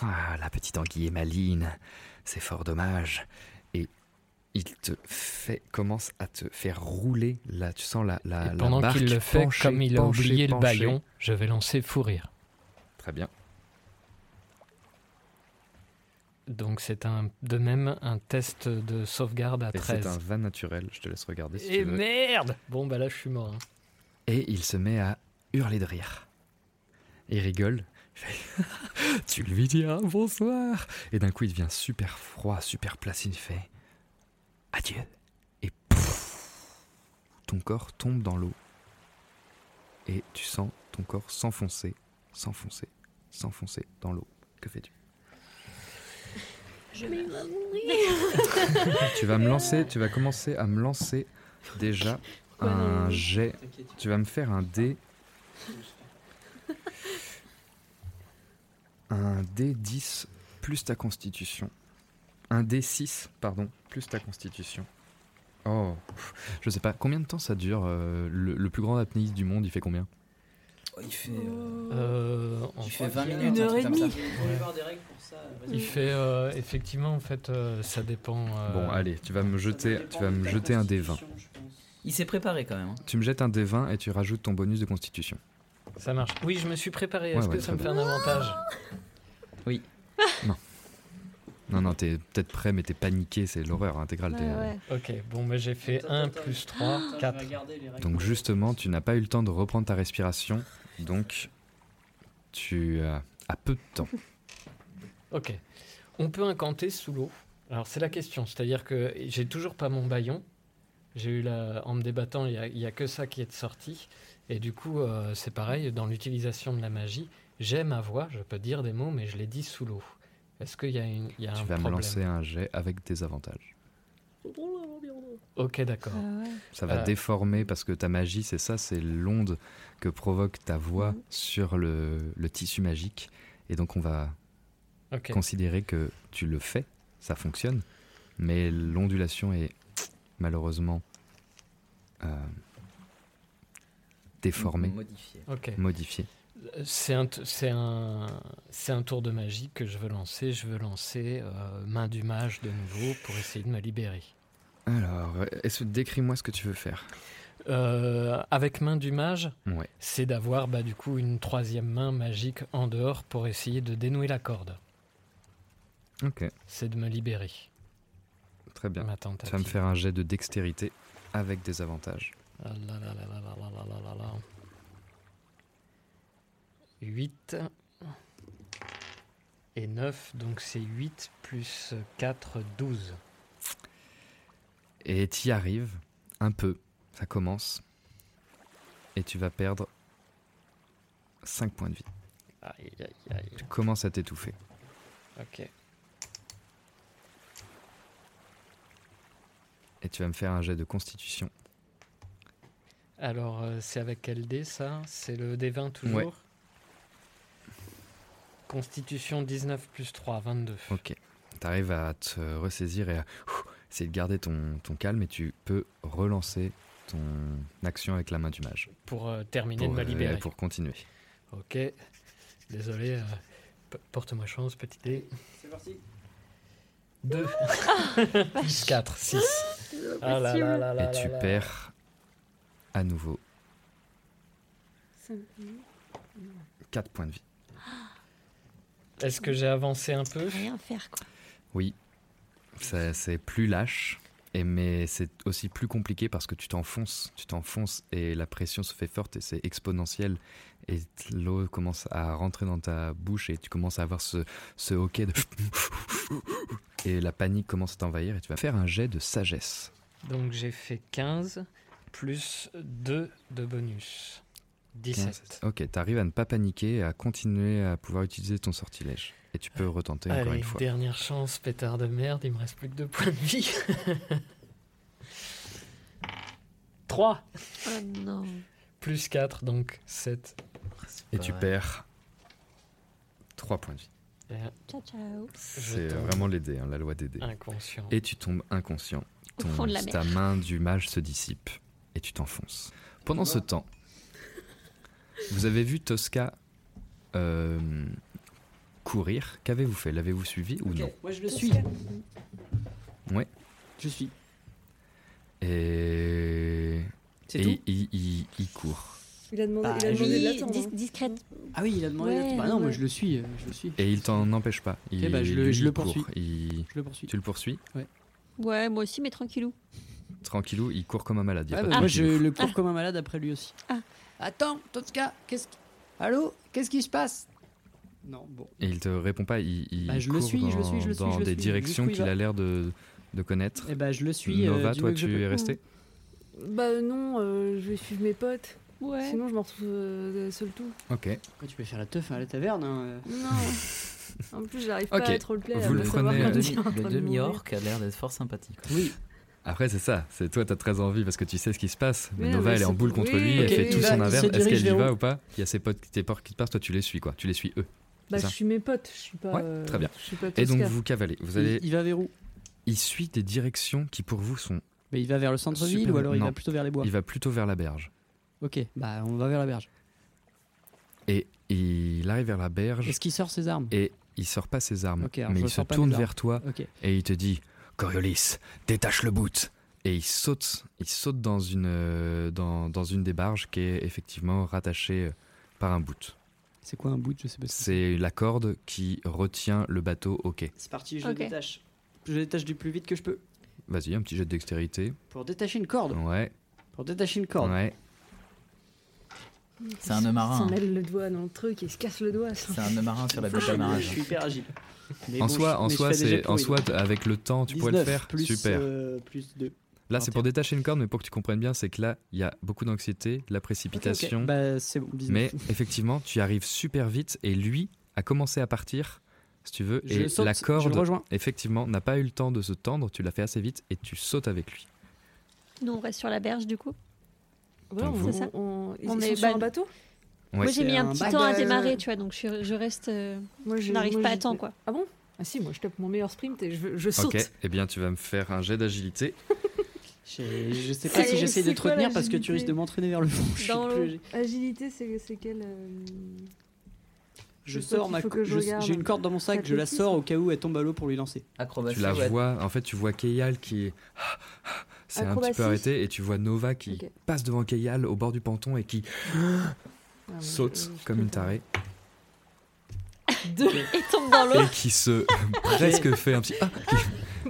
Ah, la petite anguille est maline, c'est fort dommage. Il te fait, commence à te faire rouler là, tu sens la, la, Et la pendant barque qu'il le fait, pencher, comme il a pencher, oublié le baillon, je vais lancer fou rire. Très bien. Donc c'est un, de même un test de sauvegarde à Et c'est 13. un vin naturel, je te laisse regarder si Et tu veux. merde Bon bah là je suis mort. hein. Et il se met à hurler de rire. Il rigole. Tu lui diras bonsoir. Et d'un coup, il devient super froid, super placide. Adieu. Et pouf, ton corps tombe dans l'eau. Et tu sens ton corps s'enfoncer, s'enfoncer, s'enfoncer dans l'eau. Que fais-tu? Je vais mourir. Tu vas me lancer, tu vas commencer à me lancer déjà un jet. Tu vas me faire un dé. Un dé 10 plus ta constitution. Un dé 6, pardon, plus ta constitution. Oh, je sais pas. Combien de temps ça dure euh, le, le plus grand apnéiste du monde, il fait combien? Il fait. euh, Euh, en il fait fait, 20 minutes. Une un heure truc et comme demie. il fait euh, effectivement en fait euh, ça dépend. euh, Bon, allez, tu vas me jeter, tu vas me jeter un dé 20. constitution, je pense. Il s'est préparé quand même. hein. Tu me jettes un dé 20 et tu rajoutes ton bonus de constitution. Ça marche. Oui, je me suis préparé. Est-ce ouais, que ça me fait un avantage? Non, non, t'es peut-être prêt, mais t'es paniqué, c'est l'horreur intégrale. Ouais, euh, ouais. Ok, bon, mais j'ai fait 1 plus 3, Attends, je vais 4. regarder les règles. Donc justement, tu n'as pas eu le temps de reprendre ta respiration, donc tu as, as peu de temps. Ok. On peut incanter sous l'eau. Alors c'est la question, c'est-à-dire que j'ai toujours pas mon baillon. J'ai eu la... En me débattant, il y a, il y a que ça qui est sorti. Et du coup, euh, c'est pareil, dans l'utilisation de la magie, j'ai ma voix, je peux dire des mots, mais je les dis sous l'eau. Est-ce qu'il y a, une... il y a Tu un vas me problème lancer un jet avec des avantages. Ok, d'accord. Ah ouais. Ça va Euh. déformer parce que ta magie, c'est ça, c'est l'onde que provoque ta voix Mhm. sur le, le tissu magique. Et donc on va considérer que tu le fais, ça fonctionne, mais l'ondulation est malheureusement euh, déformée, Modifié. Ok. modifiée. C'est un, tour de magie que je veux lancer. Je veux lancer euh, main du mage de nouveau pour essayer de me libérer. Alors, décris-moi ce que tu veux faire Euh, avec main du mage, Ouais. c'est d'avoir bah, du coup une troisième main magique en dehors pour essayer de dénouer la corde. Ok, C'est de me libérer. très bien. Ma Tu vas me faire un jet de dextérité avec des avantages. Ah là là là là là là là là là là. 8 et 9, donc c'est 8 plus 4, 12. Et tu y arrives un peu, ça commence, et tu vas perdre 5 points de vie. Aïe aïe aïe. Tu commences à t'étouffer. Ok. Et tu vas me faire un jet de constitution. Alors, euh, c'est avec quel dé ça? C'est le D20 toujours? Ouais. Constitution 19 plus 3, 22. Ok. Tu arrives à te ressaisir et à ouf, essayer de garder ton, ton calme et tu peux relancer ton action avec la main du mage. Pour euh, terminer Pour, de me euh, libérer. pour continuer. Ok. Désolé. euh, Porte-moi chance, petit dé. C'est parti. 2 plus 4, 6. Ah là là là là Et tu perds à nouveau 4 points de vie. Est-ce que j'ai avancé un peu? Rien faire, quoi. Oui, c'est plus lâche, et mais c'est aussi plus compliqué parce que tu t'enfonces, tu t'enfonces et la pression se fait forte et c'est exponentiel et l'eau commence à rentrer dans ta bouche et tu commences à avoir ce, ce hoquet de et la panique commence à t'envahir et tu vas faire un jet de sagesse. Donc j'ai fait 15 plus 2 de bonus. 17. Ok, tu arrives à ne pas paniquer et à continuer à pouvoir utiliser ton sortilège et tu peux retenter encore une fois. dernière chance, pétard de merde, il me reste plus que 2 points de vie. 3 Oh non. plus 4, donc 7. Et tu perds 3 points de vie. Ciao, ciao. C'est vraiment les dés, hein, la loi des dés. Inconscient. Et tu tombes inconscient. Au fond de la ta mer. main du mage se dissipe et tu t'enfonces. Pendant ce temps, vous avez vu Tosca euh, courir? Qu'avez-vous fait? L'avez-vous suivi ou non? Moi, je le suis. Ouais. Je suis. Et, C'est et tout il, il- il court. Il a demandé, Bah, il a demandé de l'attendre. dis- hein. discrète. Ah oui, il a demandé. Ouais, bah non, moi je le suis. euh, Je le suis. Et il t'en empêche pas. Il, bah, je le- lui, je le il court. poursuis. Il- Je le poursuis. tu le poursuis? Ouais, moi aussi, mais tranquillou. Tranquillou, il court comme un malade. y a Ah, pas bah, de moi je tranquillou. le cours comme un malade après lui aussi. Attends, Tosca, qu'est-ce qui. Allô Qu'est-ce qui se passe Non, bon. Et il te répond pas, il, il Bah, je le court suis, je le dans, suis, je le suis, dans je le des suis. directions qu'il a l'air de, de connaître. Eh bah, je le suis. euh, Nova, du toi, tu peux. es resté Bah non, euh, je vais suivre mes potes. Ouais. Sinon, je me retrouve euh, seul tout. Ok. Quoi, tu peux faire la teuf à la taverne. hein, euh. Non. en plus, j'arrive pas à être roleplay. à Vous me le prenez, euh, de demi-orc a l'air d'être fort sympathique. Oui. Après, c'est ça. C'est toi, t'as très envie parce que tu sais ce qui se passe. Mais Oui, Nova, elle est en boule contre oui, lui, elle fait tout son inverse. se Est-ce qu'elle y va ou pas? Il y a ses potes, tes qui te passent, toi, tu les suis, quoi. Tu les suis eux. Bah, je suis mes potes, je suis pas. Ouais, très bien. Je suis pas Et donc, vous cavalez. Vous Il- allez. Il va vers où? Il suit des directions qui, pour vous, sont. Mais il va vers le centre-ville ou alors il non. va plutôt vers les bois? Il va plutôt vers la berge. Ok, bah on va vers la berge. Et il arrive vers la berge Est-ce qu'il sort ses armes? et il sort pas ses armes. Mais il se tourne vers toi et il te dit Coriolis, détache le bout. Et il saute, il saute dans une, euh, dans, dans une des barges qui est effectivement rattachée euh, par un bout. C'est quoi un bout Je sais pas. C'est la corde qui retient le bateau au quai. C'est parti, je détache. Je détache du plus vite que je peux. Vas-y, un petit jet de dextérité. Pour détacher une corde. Ouais, Pour détacher une corde. ouais. C'est un nœud Il s'en marin. mêle le doigt dans le truc et il se casse le doigt. C'est un nœud marin sur la bouche Je d'amarrage. suis hyper agile. En bon, soi, je- en soi, c'est, en soi, avec le temps, tu pourrais le 19 faire. Plus, Super. euh, plus 2. Là, c'est pour détacher une corde, mais pour que tu comprennes bien, c'est que là, il y a beaucoup d'anxiété, de la précipitation. Bah, c'est bon, 19. Mais effectivement, tu arrives super vite et lui a commencé à partir, si tu veux, Je et saute, la corde, effectivement, n'a pas eu le temps de se tendre. Tu l'as fait assez vite et tu sautes avec lui. Nous, on reste sur la berge, du coup. Ouais, on, vous- C'est ça. on- On est sur un bateau? Moi, j'ai mis un un petit temps à démarrer, tu vois, donc je, je reste. euh, Moi, je n'arrive pas à temps, quoi. Ah bon? Ah si, moi je tape mon meilleur sprint et je, je saute. Ok, eh bien, tu vas me faire un jet d'agilité. Je sais pas si j'essaie de te retenir parce que tu risques de m'entraîner vers le fond. Dans plus. Agilité, c'est c'est quel euh, Je sors ma J'ai une corde dans mon sac, je la sors au cas où elle tombe à l'eau pour lui lancer. Acrobatie. Tu la ouais. vois, en fait, tu vois Keyal qui est. C'est un petit peu arrêté et tu vois Nova qui passe devant Keyal au bord du ponton et qui saute je- je comme une pas. tarée. Et tombe dans l'eau. et qui se presque fait un petit ah, qui-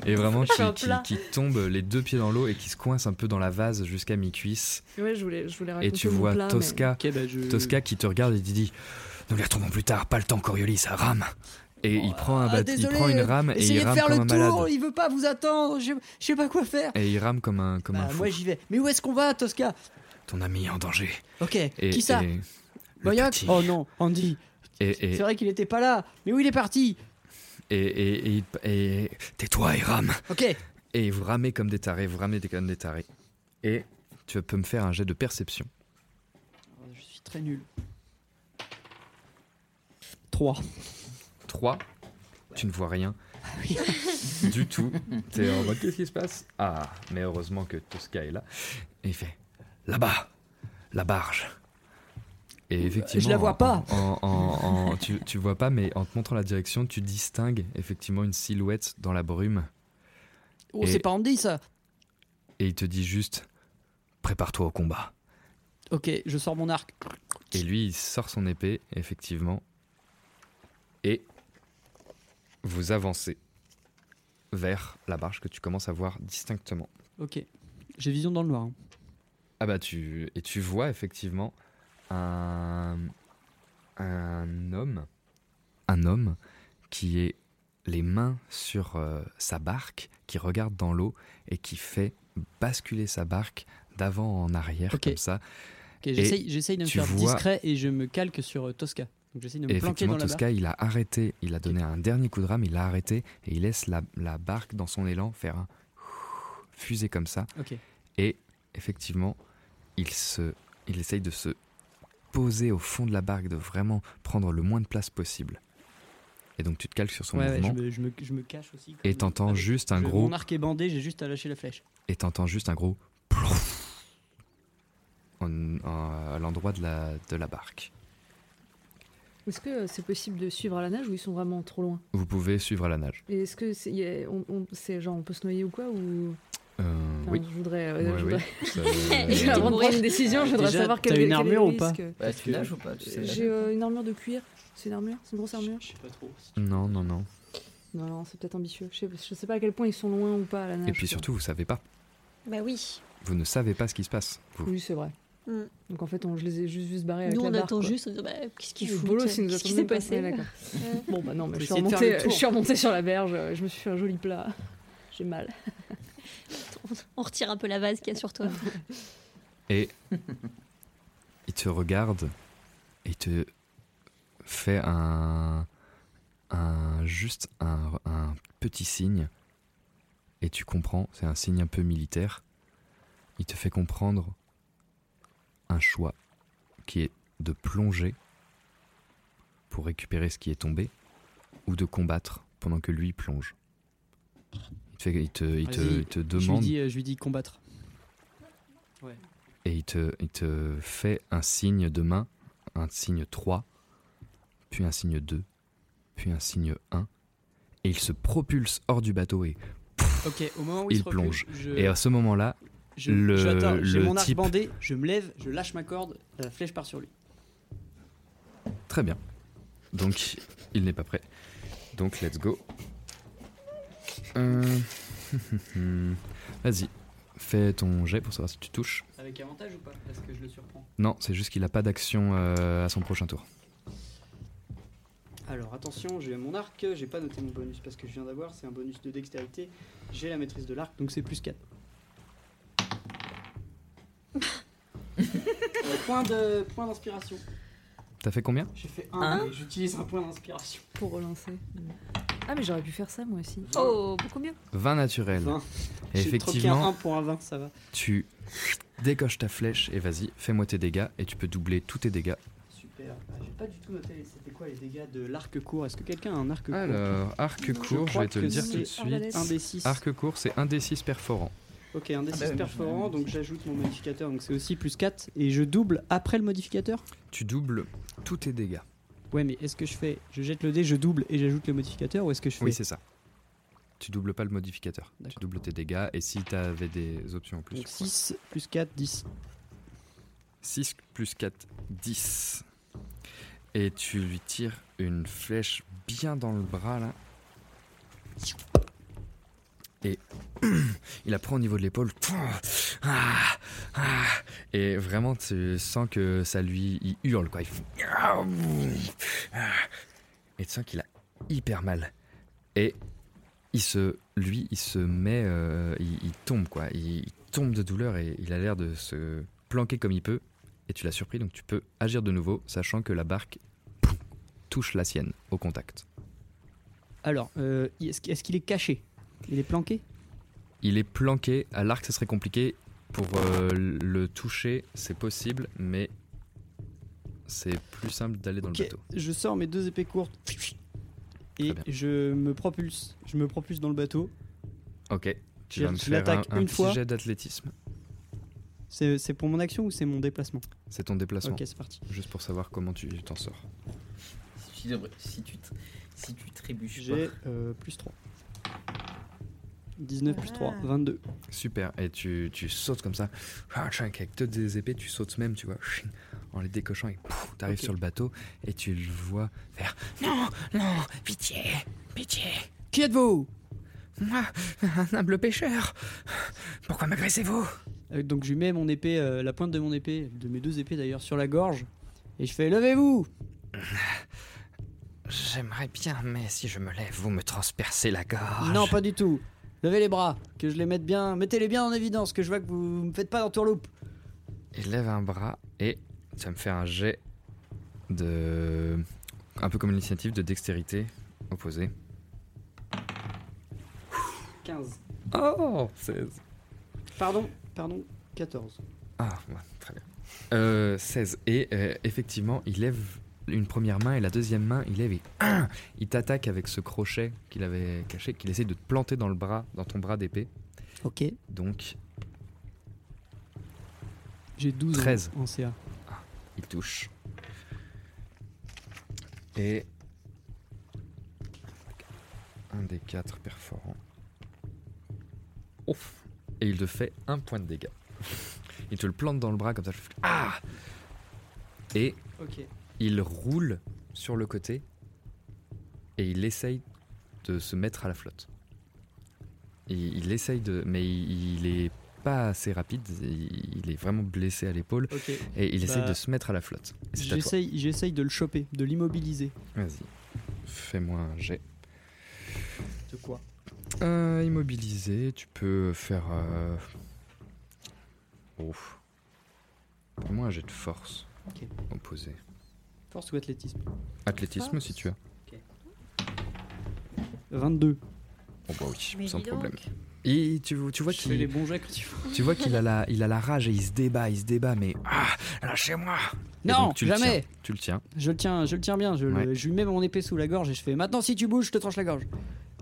et vraiment qui, qui, qui tombe les deux pieds dans l'eau et qui se coince un peu dans la vase jusqu'à mi-cuisse Ouais, je voulais, je voulais raconter et tu vois plat, mais- Tosca bah je. Tosca qui te regarde et te dit nous les retrouvons plus tard pas le temps Coriolis ça rame et il prend un Ah, bateau il prend une rame et il de rame faire comme le un tour, malade il veut pas vous attendre, je, je sais pas quoi faire. et il rame comme un comme Bah, un fou moi j'y vais. Mais où est-ce qu'on va, Tosca? Ton ami est en danger Ok, et, qui ça? et- Oh non, Andy. et, C'est vrai qu'il était pas là. Mais où il est parti? Et, et, et- et- tais-toi et rame Ok. et vous ramez comme des tarés vous ramez comme des tarés et tu peux me faire un jet de perception Je suis très nul. 3. 3, tu ne vois rien du tout. T'es en mode qu'est-ce qui se passe? Ah, mais heureusement que Tosca est là. Et il fait là-bas, la barge. Et effectivement, Je la vois pas. en- en- en- tu, tu vois pas, mais en te montrant la direction, tu distingues effectivement une silhouette dans la brume. Oh, c'est pas Andy ça Et il te dit juste Prépare-toi au combat. Ok, je sors mon arc. Et lui, il sort son épée, effectivement. Et vous avancez vers la barge que tu commences à voir distinctement. Ok. J'ai vision dans le noir. hein. Ah bah tu et tu vois effectivement un un homme un homme qui est les mains sur euh, sa barque qui regarde dans l'eau et qui fait basculer sa barque d'avant en arrière comme ça. Ok, j'essaye de me faire vois- discret et je me calque sur euh, Tosca. Donc de me et planquer effectivement dans la Tosca il a arrêté il a donné un dernier coup de rame il a arrêté et il laisse la, la barque dans son élan faire un fusée comme ça. Et effectivement, il, se, il essaye de se poser au fond de la barque, de vraiment prendre le moins de place possible. Et donc tu te calques sur son Ouais, ouais, je, mouvement me, je, me, je me cache aussi. et t'entends juste un gros Mon arc est bandé, j'ai juste à lâcher la flèche. et t'entends juste un gros plouf en- en- à l'endroit de la, de la barque. Est-ce que c'est possible de suivre à la nage ou ils sont vraiment trop loin? Vous pouvez suivre à la nage. Et est-ce que c'est on, on- c'est genre on peut se noyer ou quoi ou Euh, Enfin, oui. Je voudrais. euh, Ouais, je oui. voudrais- Ça- Avant de prendre une décision, je voudrais Déjà, savoir t'as quel, une est armure ou pas. Bah, Parce tu que- nages ou pas tu sais J'ai euh, une armure de cuir. C'est une armure C'est une grosse armure Je sais pas trop. Non, non, non. Non, non, c'est peut-être ambitieux. Je sais, je sais pas à quel point ils sont loin ou pas à la nage. Et puis surtout, vous savez pas. Bah oui. Vous ne savez pas ce qui se passe. Vous. Oui, c'est vrai. Mm. Donc en fait, on, je les ai juste vu se barrer avec Nous, la on barre, attend quoi. juste. on dit, bah, Qu'est-ce qu'il fout nous Qu'est-ce qui attend s'est passé Ouais. Bon, bah non, mais je suis, remontée, je suis remontée sur la berge, euh, je me suis fait un joli plat. J'ai mal. On retire un peu la vase qu'il y a sur toi. Et il te regarde et te fait un, juste un petit signe et tu comprends, c'est un signe un peu militaire. Il te fait comprendre un choix qui est de plonger pour récupérer ce qui est tombé ou de combattre pendant que lui plonge. Il te, fait- il te, il te- Vas-y, il te Je lui, demande dis, euh, je lui dis combattre. et il te, il te fait un signe de main, un signe 3, puis un signe 2, puis un signe 1, et il se propulse hors du bateau et, Ok, au moment où Il il, se recule, plonge. Je, et à ce moment-là, je, le- j'ai mon arc type- bandé, je me lève, je lâche ma corde, la flèche part sur lui. très bien. Donc, il n'est pas prêt. Donc, let's go. Euh, Vas-y, fais ton jet pour savoir si tu touches. Avec avantage ou pas Parce que je le surprends. Non, c'est juste qu'il n'a pas d'action euh, à son prochain tour. Alors attention, j'ai mon arc, j'ai pas noté mon bonus parce que je viens d'avoir, c'est un bonus de dextérité. J'ai la maîtrise de l'arc, donc c'est plus 4. point de point d'inspiration. T'as fait combien? J'ai fait 1 Un et j'utilise un point d'inspiration. Pour relancer. Ah, mais j'aurais pu faire ça moi aussi. Oh, beaucoup mieux. 20 naturel. 20. Et J'ai troqué un effectivement, 1 pour un 20, ça va. tu décoches ta flèche et vas-y, fais-moi tes dégâts et tu peux doubler tous tes dégâts. Super. Ah, J'ai pas du tout noté, c'était quoi les dégâts de l'arc court? Est-ce que quelqu'un a un arc court? Alors, arc court, je vais te le dire c'est tout de suite. arbalète. Un des 6. Arc court, c'est un des 6 perforant. Ok, un des Ah 6 bah oui, perforant, donc j'ajoute mon modificateur, donc c'est aussi plus 4. Et je double après le modificateur? Tu doubles tous tes dégâts. Ouais, mais est-ce que je fais, je jette le dé, je double et j'ajoute le modificateur ou est-ce que je fais Oui, c'est ça. Tu doubles pas le modificateur. Tu doubles tes dégâts et si tu avais des options en plus. Donc 6 plus 4, 10. 6 plus 4, 10. Et tu lui tires une flèche bien dans le bras là. Et il la prend au niveau de l'épaule. Ah, ah. Et vraiment, tu sens que ça lui. Hurle quoi. Il fait- Et tu sens qu'il a hyper mal. Et il se, lui, il se met. euh, il, tombe quoi. Il, tombe de douleur et il a l'air de se planquer comme il peut. Et tu l'as surpris, donc tu peux agir de nouveau, sachant que la barque touche la sienne au contact. Alors, euh, est-ce qu'il est, qu'il est caché? Il est planqué Il est planqué, à l'arc ça serait compliqué. Pour euh, le toucher, c'est possible, mais c'est plus simple d'aller dans le bateau. Je sors mes deux épées courtes et je me propulse. Je me propulse dans le bateau. Ok, tu Je- vas me je faire un, l'attaque un une petit fois. jet d'athlétisme. C'est pour mon action ou c'est mon déplacement C'est ton déplacement. Ok, c'est parti. Juste pour savoir comment tu t'en sors. Si tu, si tu, si tu trébuches J'ai euh, plus 3. 19 plus 3, 22. Super. Et tu, tu sautes comme ça. Ah, Avec toutes des épées, tu sautes même, tu vois, en les décochant et tu arrives Ok. sur le bateau et tu le vois faire Non, non, pitié, pitié. Qui êtes-vous? Moi, un humble pêcheur. Pourquoi m'agressez-vous? Euh, Donc je lui mets mon épée, euh, la pointe de mon épée, de mes deux épées d'ailleurs, sur la gorge. Et je fais Levez-vous J'aimerais bien, mais si je me lève, vous me transpercez la gorge. Non, pas du tout. Levez les bras, que je les mette bien. Mettez-les bien en évidence, que je vois que vous me faites pas d'entourloupe. Il lève un bras et ça me fait un jet de. Un peu comme une initiative de dextérité opposée. 15. Oh 16. Pardon, pardon, 14. Ah, ouais, très bien. Euh, 16. Et euh, effectivement, il lève une première main et la deuxième main, il lève et hein, il t'attaque avec ce crochet qu'il avait caché, qu'il essaie de te planter dans le bras, dans ton bras d'épée. Ok. Donc, J'ai 12 en- 13. en CA. il touche. Et. Un des quatre perforants. Ouf. Et il te fait un point de dégâts. il te le plante dans le bras comme ça. Ah Et Ok. Il roule sur le côté et il essaye de se mettre à la flotte. Il, il essaye de, mais il, il est pas assez rapide. Il, est vraiment blessé à l'épaule et il essaye Bah, de se mettre à la flotte. J'essaye, de le choper, de l'immobiliser. Vas-y, fais-moi un jet. De quoi? Euh, immobilisé, tu peux faire. Euh... Ouf. Fais-moi un jet de force. Opposé. Force ou athlétisme Athlétisme Force. si tu as. 22. Oh bah oui, Mais sans donc. problème. Et tu, tu vois qu'il tu vois qu'il a la il a la rage et il se débat, il se débat mais ah, lâchez-moi. Non, donc, tu le jamais tiens, Tu le tiens. Je le tiens, je le tiens bien. Je, le- lui mets mon épée sous la gorge et je fais Maintenant, si tu bouges, je te tranche la gorge.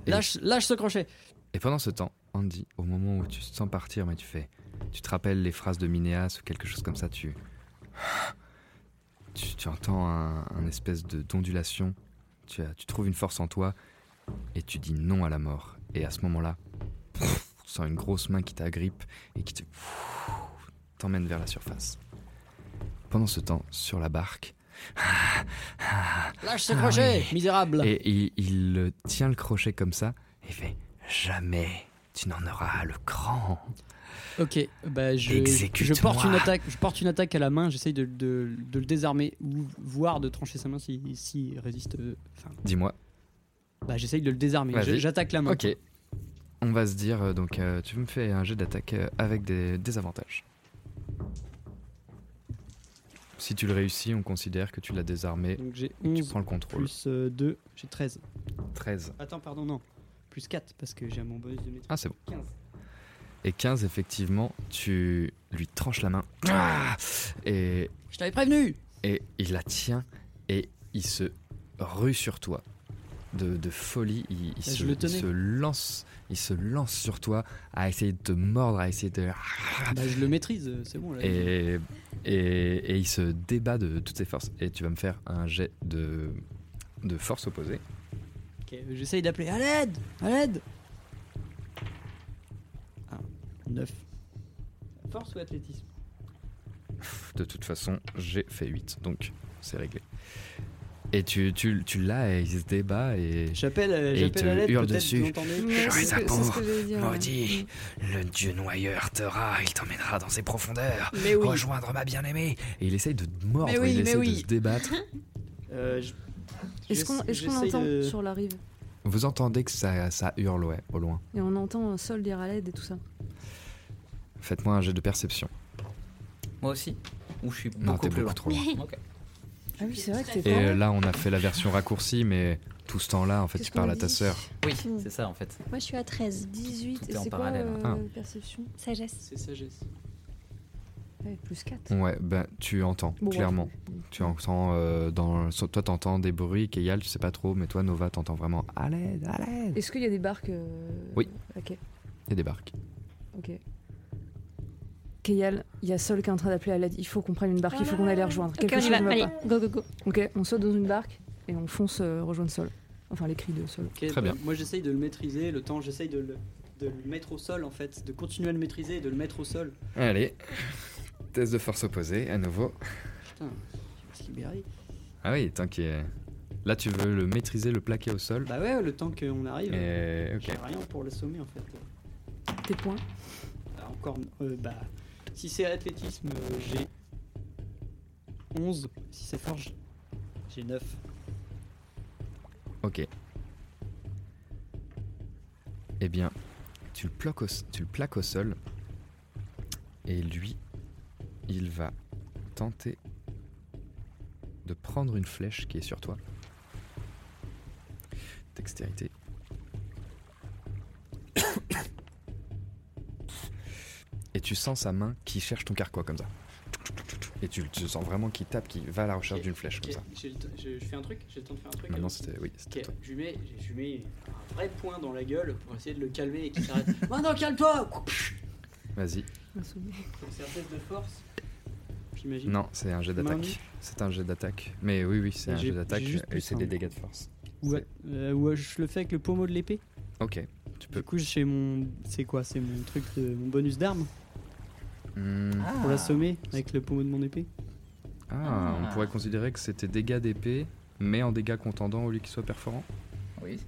Et- Lâche, lâche ce crochet. Et pendant ce temps, Andy, au moment où tu te sens partir, mais tu fais, tu te rappelles les phrases de Minéas ou quelque chose comme ça, tu, tu, tu entends un, un espèce de d'ondulation, tu, trouves une force en toi et tu dis non à la mort. Et à ce moment-là, tu sens une grosse main qui t'agrippe et qui te t'emmène vers la surface. Pendant ce temps, sur la barque, Lâche ce Ah crochet, oui. misérable. et il, il tient le crochet comme ça et fait jamais tu n'en auras le cran. Ok, bah je, porte une attaque. Je porte une attaque à la main. J'essaye de, de- de le désarmer ou voire de trancher sa main si, si résiste. euh, Dis-moi. bah j'essaye de le désarmer. J'attaque la main. Ok. On va se dire, euh, donc, euh, tu me fais un jet d'attaque avec des, des avantages. Si tu le réussis, on considère que tu l'as désarmé. Donc j'ai et que tu 11 prends le contrôle. plus 2, j'ai 13. 13. Attends, pardon, non. Plus 4 parce que j'ai mon bonus de maîtrise. Ah, c'est bon. 15. Et 15, effectivement, tu lui tranches la main. Ah et, Je t'avais prévenu et il la tient et il se rue sur toi. De, de folie, il, se, il lance, il se lance sur toi à essayer de te mordre, à essayer de Bah je le maîtrise, euh, c'est bon là. et, et, et il se débat de toutes ses forces. Et tu vas me faire un jet de, de force opposée. Ok, J'essaye d'appeler à l'aide À l'aide Ah, 9. Force ou athlétisme De toute façon, j'ai fait 8, donc c'est réglé. Et tu, tu, tu l'as et il se débat et... J'appelle euh, Et il j'appelle te à l'aide, hurle peut-être, dessus. ce que- peau. dire. ouais. Maudit, le dieu noyeur te rat, il t'emmènera dans ses profondeurs. Mais oui Rejoindre ma bien-aimée. Et il essaye de te mordre, Mais oui, il mais essaye oui. de se débattre. Euh, je- Est-ce qu'on est-ce qu'on j'essaye entend de- sur la rive? Vous entendez que ça, ça hurle, ouais, au loin. Et on entend un sol dire à l'aide et tout ça. Faites-moi un jet de perception. Moi aussi Ou je suis Non, beaucoup t'es plus beaucoup loin trop loin. Ah oui, c'est vrai que t'es Et pas. euh, là, on a fait la version raccourcie, mais tout ce temps-là, en fait, tu parles à ta sœur. Oui, c'est ça en fait. Moi, je suis à 13. 18, Tout et c'est quoi parallèle. euh, Ah. perception Sagesse. C'est sagesse. Ouais, plus 4. Ouais, ben, tu entends, Bon, clairement. Tu entends euh, dans. Toi, t'entends des bruits, Keyal, tu sais pas trop, mais toi, Nova, t'entends vraiment à l'aide, à l'aide. Est-ce qu'il y a des barques euh, Oui. Ok, Il y a des barques. ok. Keyal, il y a Sol qui est en train d'appeler à l'aide. Il faut qu'on prenne une barque, il faut qu'on aille les rejoindre. Ok, Quelque on y chose va. ne va Allez, pas. go, go, go. Ok, on saute dans une barque et on fonce euh, rejoindre Sol. Enfin, les cris de Sol. Très bah, bien. Moi j'essaye de le maîtriser, le temps j'essaye de le, de le mettre au sol en fait, de continuer à le maîtriser et de le mettre au sol. Allez, test de force opposée à nouveau. Putain, qu'il berry Ah oui, tant qu'il est... Là, tu veux le maîtriser, le plaquer au sol. Bah ouais, le temps qu'on arrive, Et... j'ai Ok. rien pour l'assommer en fait. Tes points Bah, encore, euh, bah, si c'est athlétisme, euh, j'ai 11. Si c'est forge, j'ai 9. Ok. Eh bien, tu le, plaques au, tu le plaques au sol. Et lui, il va tenter de prendre une flèche qui est sur toi. Dextérité. Et tu sens sa main qui cherche ton carquois comme ça. Et tu, tu sens vraiment qu'il tape, qu'il va à la recherche d'une flèche comme ça. j'ai le temps- Je, je fais un truc, j'ai le temps de faire un truc. Maintenant, c'était oui, c'était Ok, toi. je lui mets, je lui mets un vrai point dans la gueule pour essayer de le calmer et qu'il s'arrête. Maintenant, calme-toi Vas-y. Donc, C'est un test de force, j'imagine. Non, c'est un jet d'attaque. C'est un jet d'attaque. Mais oui, oui, c'est un jet d'attaque et c'est des dégâts de force. Ouais, euh, ouais, je le fais avec le pommeau de l'épée. Ok, tu peux. Du coup, j'ai mon. C'est quoi? C'est mon truc de. Mon bonus d'arme Hmm. pour l'assommer avec le pommeau de mon épée. Ah, on Ah. pourrait considérer que c'était dégâts d'épée, mais en dégâts contendants au lieu qu'il soit perforant. Oui.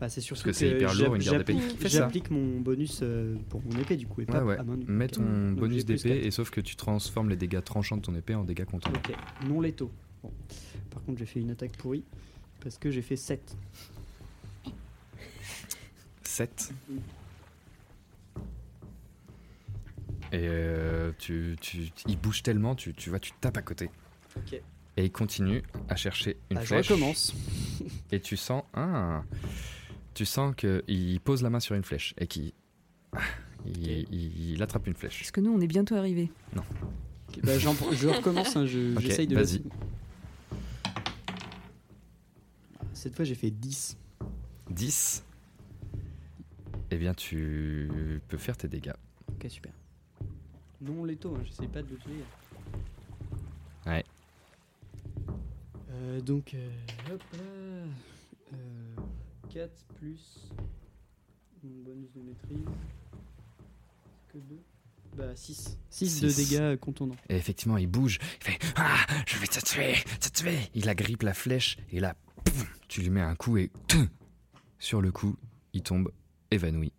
Bah, c'est surtout que c'est hyper lourd, une garde d'épée. j'applique- mon bonus euh, pour mon épée du coup et pas Ouais, ouais. à main. Mets ton Donc, bonus d'épée et sauf que tu transformes les dégâts tranchants de ton épée en dégâts contendants. Ok, non létaux. Bon. Par contre, j'ai fait une attaque pourrie parce que j'ai fait 7. 7. Et euh, tu, tu, il bouge tellement, tu, tu vois, tu tapes à côté. Ok. Et il continue à chercher une je flèche. recommence. Et tu sens, ah, tu sens que il pose la main sur une flèche et qu'il, ah, il, il- il attrape une flèche. Parce que nous, on est bientôt arrivés. Ok, bah, j'en- je recommence, hein, je- j'essaye de. vas-y. Cette fois, j'ai fait 10. 10. Eh bien, tu peux faire tes dégâts. Ok, super. Non létaux, hein, j'essaye pas de le tuer. Ouais. Euh, donc, euh, hop là. Euh, 4 plus mon bonus de maîtrise. Que 2 Bah 6. 6 de dégâts contondants. Et effectivement, il bouge. Il fait Ah, je vais te tuer, te tuer. Il agrippe la flèche et là, pouf, tu lui mets un coup et tum, sur le coup, il tombe évanoui,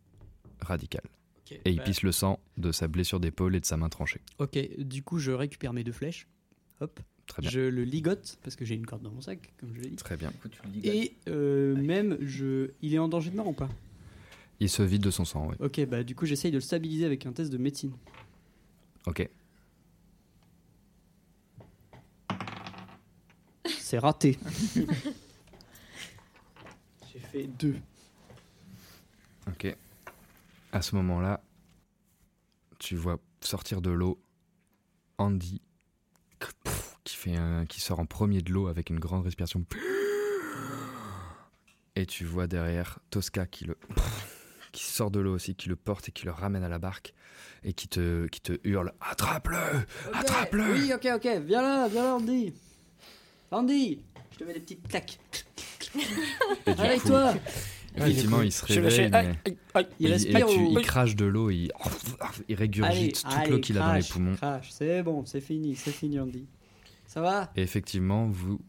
radical. Et il bah, pisse le sang de sa blessure d'épaule et de sa main tranchée. Ok, du coup, je récupère mes deux flèches. Hop. Très bien. Je le ligote parce que j'ai une corde dans mon sac, comme je l'ai dit. Très bien. Et euh, même, je... il est en danger de mort ou pas? Il se vide de son sang, oui. Ok, bah du coup, j'essaye de le stabiliser avec un test de médecine. Ok. C'est raté. j'ai fait 2. Ok. À ce moment-là, tu vois sortir de l'eau Andy qui, fait un- qui sort en premier de l'eau avec une grande respiration. Et tu vois derrière Tosca qui le qui sort de l'eau aussi, qui le porte et qui le ramène à la barque et qui te, qui te hurle Attrape-le Attrape-le Oui, ok, ok, viens là, viens là, Andy. Andy, je te mets des petites claques. Coup, toi. Effectivement, il se réveille, mais aïe, aïe. Il crache de l'eau, il, il régurgite toute l'eau qu'il a dans les poumons. C'est bon, c'est fini, c'est fini, Andy. Ça va? Et effectivement, vous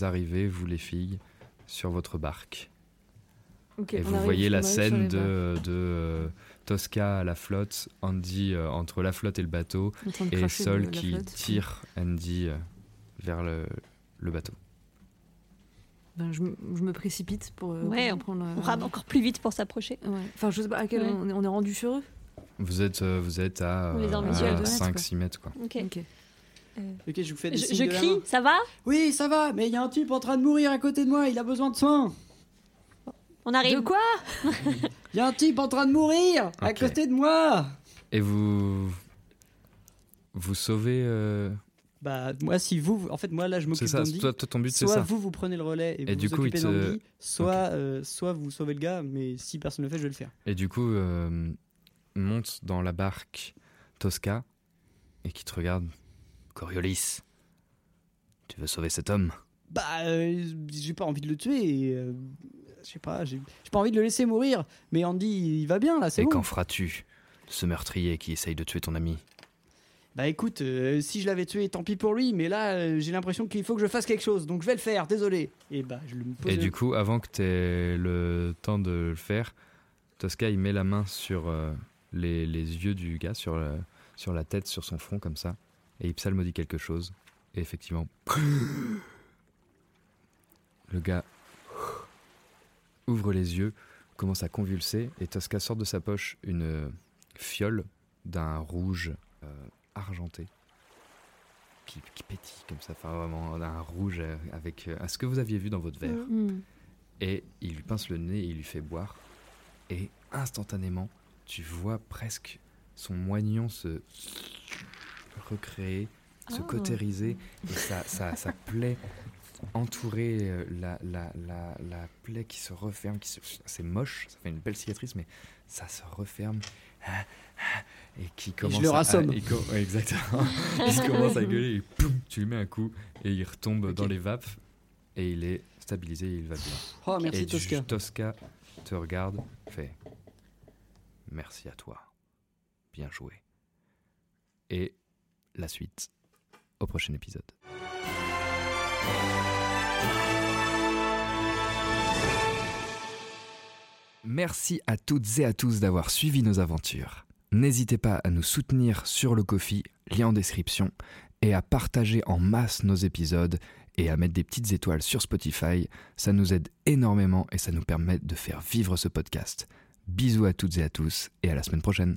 arrivez, vous les filles, sur votre barque. Et vous arrive- voyez la scène de, euh, Tosca à la flotte, Andy euh, entre la flotte et le bateau, et Sol qui tire Andy euh, vers le, le bateau. Ben, je, me- je me précipite pour, euh, Ouais, pour prendre. On rame encore plus vite pour s'approcher. Ouais. Enfin, je sais pas à quel Ouais. on, est, on est rendu sur eux? Vous êtes, euh, vous êtes à, de mètres, 5-6 mètres. Quoi. Ok. Ok. Ok, je vous fais des Je, signes je de crie, ça va? Oui, ça va, mais il y a un type en train de mourir à côté de moi, il a besoin de soins. On arrive. De quoi? Il y a un type en train de mourir à côté de moi. Et vous. Vous sauvez. Bah, moi, si vous. En fait, moi, là, je m'occupe d'Andy. toi, toi, ton but c'est Soit ça. vous, vous prenez le relais et, Et vous du vous coup, occupez te- d'Andy, soit, euh, soit vous sauvez le gars, mais si personne ne le fait, je vais le faire. Et du coup, euh, monte dans la barque Tosca et qui te regarde. Coriolis, tu veux sauver cet homme? Bah, euh, j'ai pas envie de le tuer. et, je sais pas, j'ai pas envie de le laisser mourir. Mais Andy, il va bien là, c'est Et bon. qu'en feras-tu ce meurtrier qui essaye de tuer ton ami? Bah écoute, euh, si je l'avais tué, tant pis pour lui. Mais là, euh, j'ai l'impression qu'il faut que je fasse quelque chose. Donc je vais le faire, désolé. Et bah, je me pose. Et du coup, avant que tu aies le temps de le faire, Tosca, il met la main sur euh, les, les yeux du gars, sur, sur la tête, sur son front, comme ça, et il psalmodie quelque chose. Et effectivement, le gars ouvre les yeux, commence à convulser, et Tosca sort de sa poche une fiole d'un rouge argenté. Qui, qui pétille comme ça, enfin vraiment d'un rouge euh, avec euh, ce que vous aviez vu dans votre verre. Mm. Et il lui pince le nez et il lui fait boire. Et instantanément, tu vois presque son moignon se recréer, se Oh. cautériser. Et sa, sa, sa plaie entourer euh, la, la, la, la plaie qui se referme. Qui se... C'est moche, ça fait une belle cicatrice, mais ça se referme. Et qui commence le à- rassomme. co- ouais, exactement. il commence à gueuler et poum, tu lui mets un coup et il retombe dans les vapes et il est stabilisé et il va bien. Oh, merci, et Tosca. Tosca te regarde, fait merci à toi. Bien joué. Et la suite au prochain épisode. Merci à toutes et à tous d'avoir suivi nos aventures. N'hésitez pas à nous soutenir sur le Kofi, lien en description, et à partager en masse nos épisodes et à mettre des petites étoiles sur Spotify. Ça nous aide énormément et ça nous permet de faire vivre ce podcast. Bisous à toutes et à tous et à la semaine prochaine.